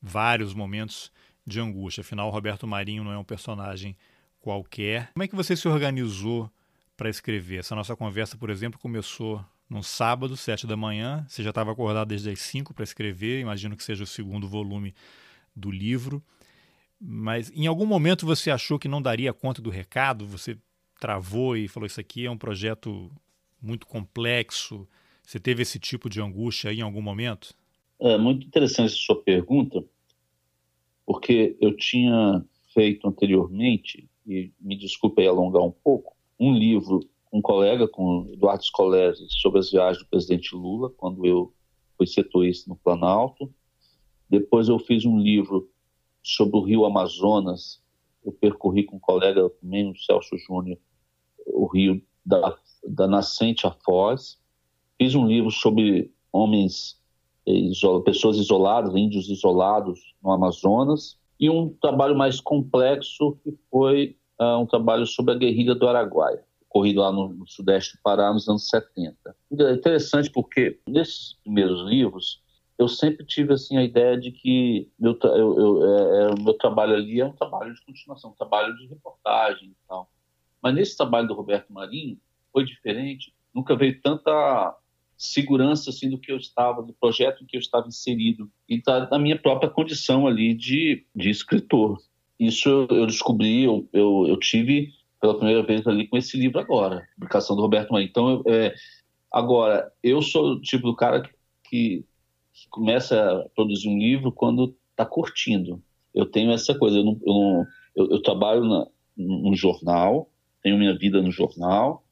vários momentos de angústia. Afinal, Roberto Marinho não é um personagem qualquer. Como é que você se organizou para escrever? Essa nossa conversa, por exemplo, começou num sábado, sete da manhã. Você já estava acordado desde as cinco para escrever, imagino que seja o segundo volume do livro. Mas em algum momento você achou que não daria conta do recado? Você travou e falou: Isso aqui é um projeto muito complexo. Você teve esse tipo de angústia em algum momento? É muito interessante sua pergunta, porque eu tinha feito anteriormente, e me desculpe aí alongar um pouco, um livro um colega, com Eduardo Scolese, sobre as viagens do presidente Lula, quando eu fui setorista no Planalto. Depois eu fiz um livro sobre o rio Amazonas. Eu percorri com um colega também, o Celso Júnior, o rio da, da nascente à foz. Fiz um livro sobre homens, pessoas isoladas, índios isolados no Amazonas. E um trabalho mais complexo que foi uh, um trabalho sobre a guerrilha do Araguaia ocorrido lá no, no, sudeste do Pará nos anos 70. É interessante porque nesses primeiros livros eu sempre tive assim a ideia de que meu, eu, eu, é, é, meu trabalho ali é um trabalho de continuação, um trabalho de reportagem e tal. Mas nesse trabalho do Roberto Marinho, foi diferente. Nunca veio tanta segurança assim do que eu estava, do projeto em que eu estava inserido e da, da minha própria condição ali de, de escritor. Isso eu descobri, eu, eu, eu, tive pela primeira vez ali com esse livro agora, publicação do Roberto Marinho. Então, é, agora, eu sou o tipo do cara que, que, começa a produzir um livro quando está curtindo. Eu tenho essa coisa, eu, não, eu, não, eu, eu trabalho na, jornal, tenho minha vida no jornal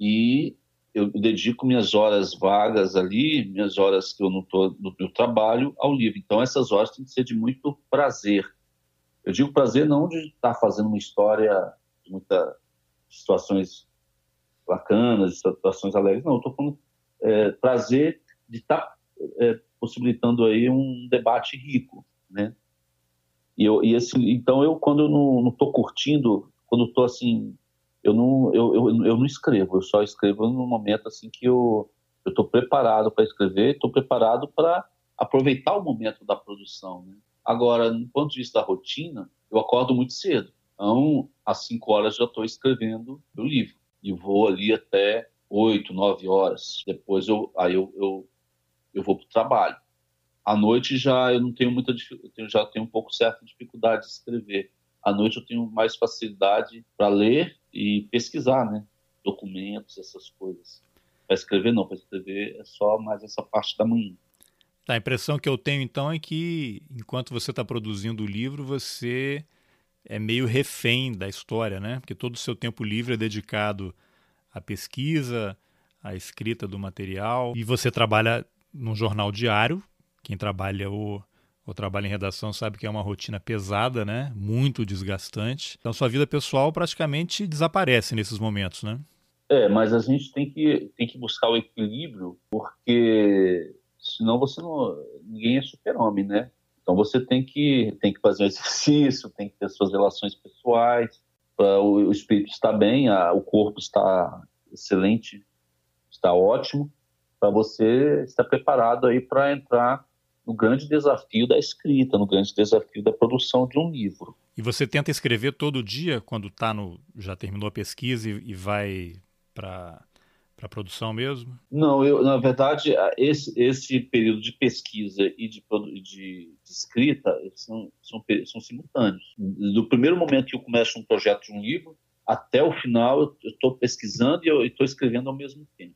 e eu dedico minhas horas vagas ali, minhas horas que eu não estou no meu trabalho, ao livro. Então, essas horas têm que ser de muito prazer. Eu digo prazer não de estar fazendo uma história de muitas situações bacanas, situações alegres, não. Estou falando é, prazer de estar é, possibilitando aí um debate rico, né? E, eu, e esse, então, eu, quando eu não estou curtindo, quando estou assim eu não, eu, eu, eu não escrevo, eu só escrevo no momento assim que eu estou preparado para escrever, estou preparado para aproveitar o momento da produção. Né? Agora, no ponto de vista da rotina, eu acordo muito cedo. Então, às 5 horas já estou escrevendo o livro. E vou ali até 8, 9 horas. Depois eu, aí eu, eu, eu vou para o trabalho. À noite já eu não tenho muita já tenho um pouco certa dificuldade de escrever. À noite eu tenho mais facilidade para ler e pesquisar, né? Documentos, essas coisas. Para escrever não, para escrever é só mais essa parte da manhã. Tá, a impressão que eu tenho então é que enquanto você está produzindo o livro, você é meio refém da história, né? Porque todo o seu tempo livre é dedicado à pesquisa, à escrita do material. E você trabalha num jornal diário. Quem trabalha o ou trabalha em redação sabe que é uma rotina pesada, né? Muito desgastante. Então sua vida pessoal praticamente desaparece nesses momentos, né? É, mas a gente tem que, tem que buscar o equilíbrio, porque senão você não. ninguém é super-homem, né? Então você tem que, tem que fazer um [laughs] exercício, tem que ter suas relações pessoais, o, o espírito está bem, a, o corpo está excelente, está ótimo, para você estar preparado aí para entrar no grande desafio da escrita, no grande desafio da produção de um livro. E você tenta escrever todo dia quando tá no já terminou a pesquisa e, e vai para para a produção mesmo? Não, eu na verdade esse, esse período de pesquisa e de, de, de escrita são, são, são simultâneos. Do primeiro momento que eu começo um projeto de um livro até o final eu estou pesquisando e eu estou escrevendo ao mesmo tempo.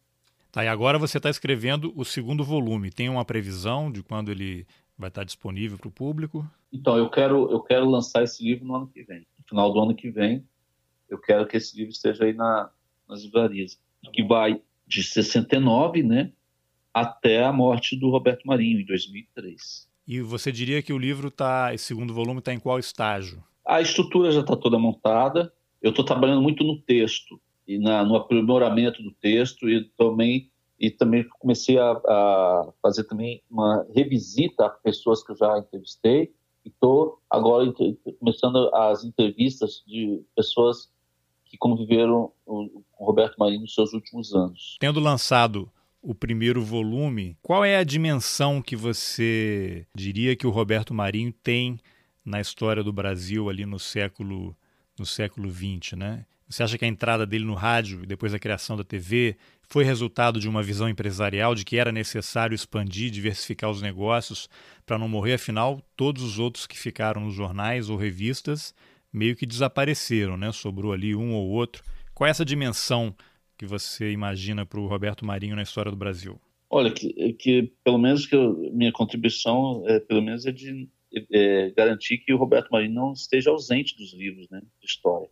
Tá, e agora você está escrevendo o segundo volume. Tem uma previsão de quando ele vai estar disponível para o público? Então, eu quero, eu quero lançar esse livro no ano que vem. No final do ano que vem, eu quero que esse livro esteja aí na, nas livrarias. Que vai de 69, né, até a morte do Roberto Marinho, em 2003. E você diria que o livro está, esse segundo volume está em qual estágio? A estrutura já está toda montada. Eu estou trabalhando muito no texto e na, no aprimoramento do texto e também e também comecei a, a, fazer também uma revisita a pessoas que eu já entrevistei e estou agora começando as entrevistas de pessoas que conviveram com Roberto Marinho nos seus últimos anos. Tendo lançado o primeiro volume, qual é a dimensão que você diria que o Roberto Marinho tem na história do Brasil ali no século no século XX, né? Você acha que a entrada dele no rádio, depois da criação da TV, foi resultado de uma visão empresarial de que era necessário expandir, diversificar os negócios para não morrer? Afinal, todos os outros que ficaram nos jornais ou revistas meio que desapareceram, né? Sobrou ali um ou outro. Qual é essa dimensão que você imagina para o Roberto Marinho na história do Brasil? Olha, que, que pelo menos que eu, minha contribuição, é, pelo menos é de é, garantir que o Roberto Marinho não esteja ausente dos livros, né, de história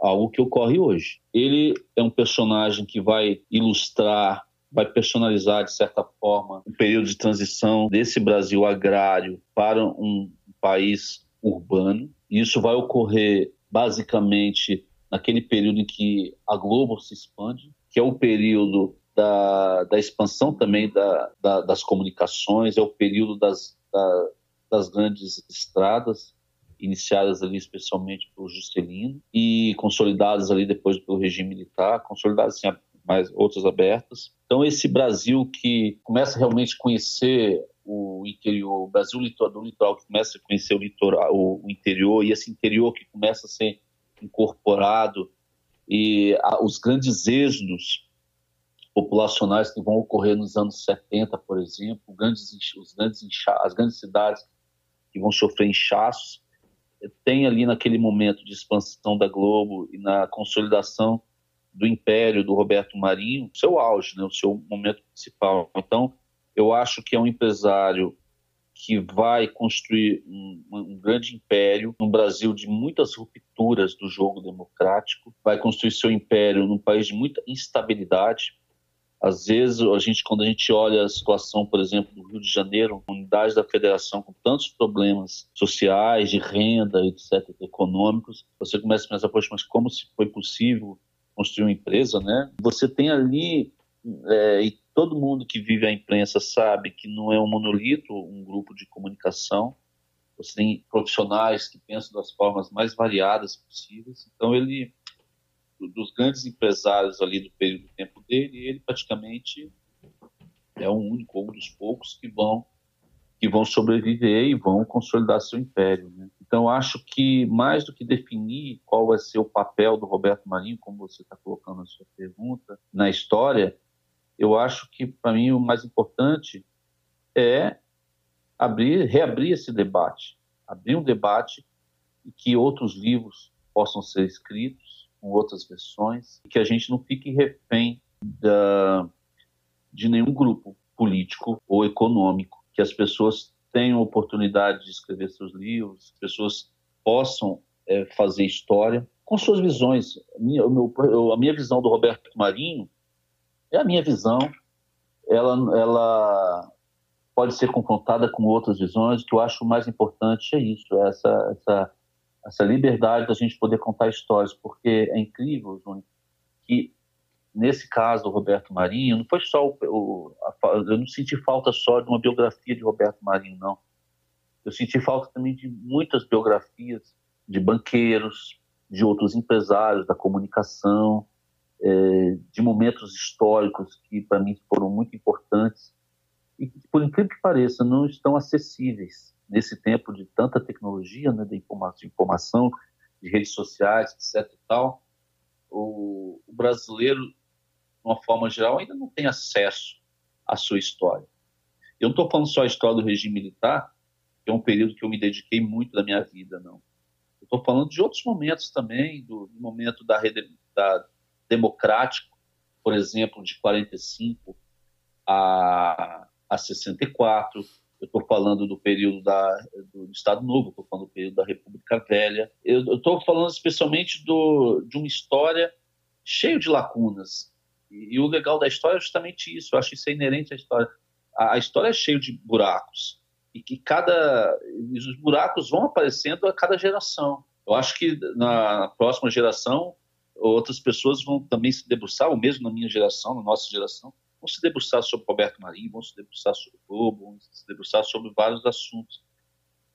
algo que ocorre hoje. Ele é um personagem que vai ilustrar, vai personalizar, de certa forma, um período de transição desse Brasil agrário para um país urbano. Isso vai ocorrer basicamente naquele período em que a Globo se expande, que é o período da, da expansão também da, da, das comunicações, é o período das, da, das grandes estradas, iniciadas ali especialmente pelo Juscelino e consolidadas ali depois pelo regime militar, consolidadas assim, mais outras abertas. Então esse Brasil que começa realmente a conhecer o interior, o Brasil litoral, litoral que começa a conhecer o litoral, o, interior e esse interior que começa a ser incorporado e os grandes êxodos populacionais que vão ocorrer nos anos 70, por exemplo, grandes, os grandes as grandes cidades que vão sofrer inchaços, tem ali naquele momento de expansão da Globo e na consolidação do império do Roberto Marinho, seu auge, né, o seu momento principal. Então, eu acho que é um empresário que vai construir um, um, grande império no Brasil de muitas rupturas do jogo democrático, vai construir seu império num país de muita instabilidade. Às vezes, a gente, quando a gente olha a situação, por exemplo, do Rio de Janeiro, unidade da federação com tantos problemas sociais, de renda, etc., econômicos, você começa a pensar, poxa, mas como se foi possível construir uma empresa, né? Você tem ali é, e todo mundo que vive a imprensa sabe que não é um monolito, um grupo de comunicação. Você tem profissionais que pensam das formas mais variadas possíveis. Então, ele, dos grandes empresários ali do período de tempo dele, ele praticamente é o único, um dos poucos que vão que vão sobreviver e vão consolidar seu império. Né? Então, acho que mais do que definir qual vai ser o papel do Roberto Marinho, como você está colocando na sua pergunta, na história, eu acho que, para mim, o mais importante é abrir, reabrir esse debate, abrir um debate e que outros livros possam ser escritos com outras versões, que a gente não fique refém da, de nenhum grupo político ou econômico, que as pessoas tenham oportunidade de escrever seus livros, pessoas possam é, fazer história com suas visões. A minha, meu, a minha visão do Roberto Marinho é a minha visão. Ela, ela pode ser confrontada com outras visões. Que eu acho mais importante é isso, é essa, essa, essa liberdade da gente poder contar histórias, porque é incrível, Júnior, que nesse caso do Roberto Marinho, não foi só o, o a, eu não senti falta só de uma biografia de Roberto Marinho, não. Eu senti falta também de muitas biografias de banqueiros, de outros empresários da comunicação, é, de momentos históricos que para mim foram muito importantes e que, por incrível que pareça, não estão acessíveis nesse tempo de tanta tecnologia, né, de informação, de redes sociais, etc. E tal. O, o brasileiro, de uma forma geral, ainda não tem acesso à sua história. Eu não estou falando só a história do regime militar, que é um período que eu me dediquei muito da minha vida, não. Estou falando de outros momentos também, do, do momento da, da democrático, por exemplo, de 45 a, a 64. Eu estou falando do período da, do Estado Novo, estou falando do período da República Velha. Eu estou falando especialmente do, de uma história cheia de lacunas. E, e, o legal da história é justamente isso. Eu acho isso é inerente à história. A, a história é cheia de buracos e que cada os buracos vão aparecendo a cada geração. Eu acho que na próxima geração outras pessoas vão também se debruçar, ou mesmo na minha geração, na nossa geração, vão se debruçar sobre Roberto Marinho, vão se debruçar sobre o Globo, vão se debruçar sobre vários assuntos.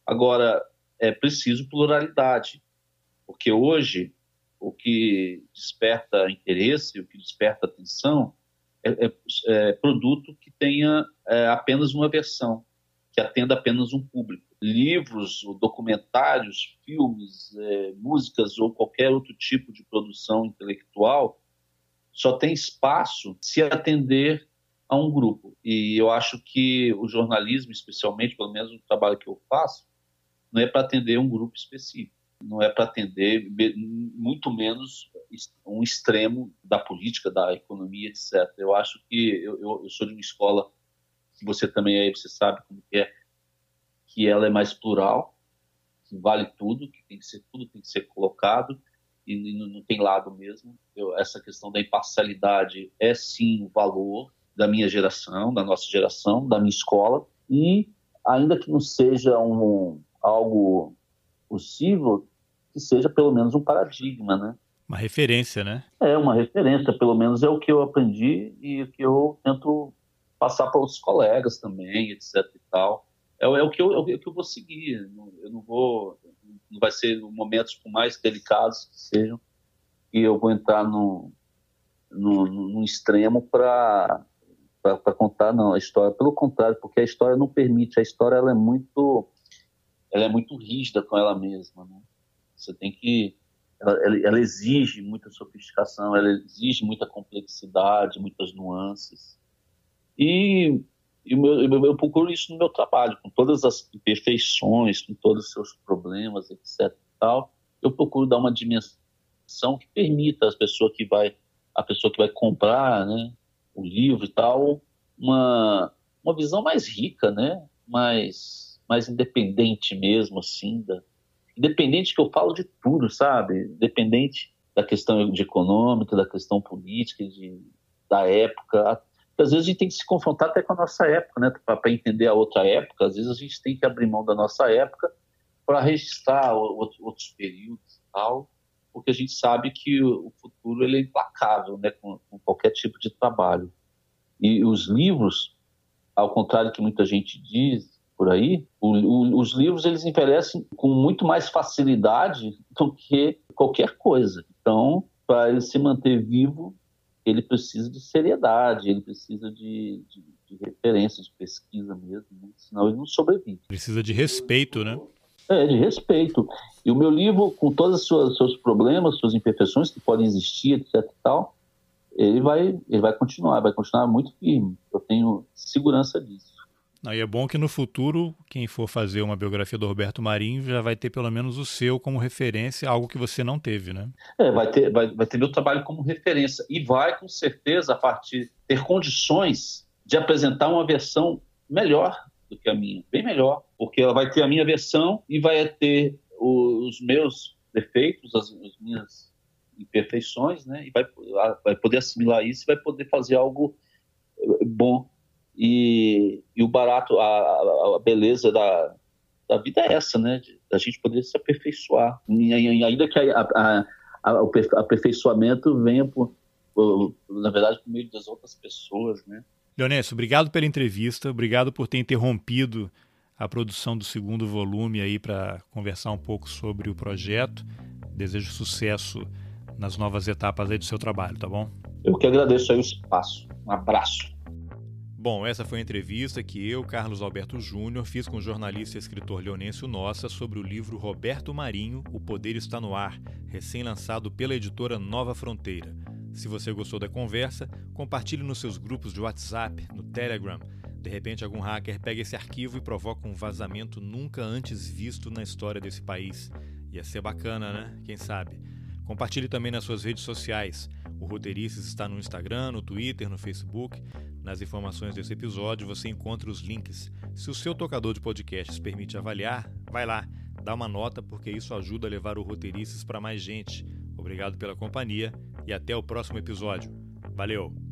Agora, é preciso pluralidade, porque hoje o que desperta interesse, o que desperta atenção, é, é, é produto que tenha é, apenas uma versão, que atenda apenas um público livros, documentários, filmes, é, músicas ou qualquer outro tipo de produção intelectual só tem espaço se atender a um grupo. E eu acho que o jornalismo, especialmente, pelo menos o trabalho que eu faço, não é para atender um grupo específico, não é para atender muito menos um extremo da política, da economia, etc. Eu acho que eu, eu, eu sou de uma escola que você também aí você sabe como é que ela é mais plural, que vale tudo, que tem que ser tudo tem que ser colocado e não tem lado mesmo. Eu, essa questão da imparcialidade é sim o valor da minha geração, da nossa geração, da minha escola e ainda que não seja um algo possível, que seja pelo menos um paradigma, né? Uma referência, né? É, uma referência, pelo menos é o que eu aprendi e o que eu tento passar para os colegas também, etc e tal é, é, o que eu, é o que eu vou seguir. Eu não vou, vai ser momentos por mais delicados que sejam e eu vou entrar no, no, no extremo para para contar não a história. Pelo contrário, porque a história não permite. A história ela é muito ela é muito rígida com ela mesma. Né? Você tem que ela, ela, ela exige muita sofisticação, ela exige muita complexidade, muitas nuances. E, e eu, eu, procuro isso no meu trabalho, com todas as imperfeições, com todos os seus problemas, etc. Tal, eu procuro dar uma dimensão que permita às pessoas que vai, a pessoa que vai comprar, né, o livro e tal, uma, uma visão mais rica, né, mais, mais independente mesmo, assim, da, independente que eu falo de tudo, sabe? Independente da questão de econômica, da questão política, de, da época. Às vezes a gente tem que se confrontar até com a nossa época, né? Para entender a outra época, às vezes a gente tem que abrir mão da nossa época para registrar outros períodos e tal, porque a gente sabe que o futuro ele é implacável, né? Com, com qualquer tipo de trabalho. E os livros, ao contrário do que muita gente diz, por aí, o, o, os livros eles envelhecem com muito mais facilidade do que qualquer coisa. Então, para ele se manter vivo, ele precisa de seriedade, ele precisa de, de, de referência, de pesquisa mesmo, né? senão ele não sobrevive. Precisa de respeito, né? É, de respeito. E o meu livro, com todos os seus problemas, suas imperfeições que podem existir, etc e tal, ele vai, ele vai continuar, vai continuar muito firme. Eu tenho segurança disso. Aí é bom que no futuro, quem for fazer uma biografia do Roberto Marinho já vai ter pelo menos o seu como referência, algo que você não teve, né? É, vai ter, vai, vai ter meu trabalho como referência. E vai, com certeza, a partir ter condições de apresentar uma versão melhor do que a minha, bem melhor, porque ela vai ter a minha versão e vai ter os meus defeitos, as, as minhas imperfeições, né? E vai, vai poder assimilar isso e vai poder fazer algo bom e, e o barato, a, a beleza da, da vida é essa, né? Da gente poder se aperfeiçoar. E, ainda que a, a, a, o aperfeiçoamento venha por, por, na verdade, por meio das outras pessoas, né? Leonésio, obrigado pela entrevista, obrigado por ter interrompido a produção do segundo volume aí para conversar um pouco sobre o projeto. Desejo sucesso nas novas etapas aí do seu trabalho, tá bom? Eu que agradeço aí o espaço. Um abraço. Bom, essa foi a entrevista que eu, Carlos Alberto Júnior, fiz com o jornalista e escritor Leonêncio Nossa sobre o livro Roberto Marinho, O Poder Está no Ar, recém-lançado pela editora Nova Fronteira. Se você gostou da conversa, compartilhe nos seus grupos de WhatsApp, no Telegram. De repente, algum hacker pega esse arquivo e provoca um vazamento nunca antes visto na história desse país. Ia ser bacana, né? Quem sabe? Compartilhe também nas suas redes sociais. O Roteiristas está no Instagram, no Twitter, no Facebook. Nas informações desse episódio você encontra os links. Se o seu tocador de podcasts permite avaliar, vai lá, dá uma nota porque isso ajuda a levar o Roteiristas para mais gente. Obrigado pela companhia e até o próximo episódio. Valeu!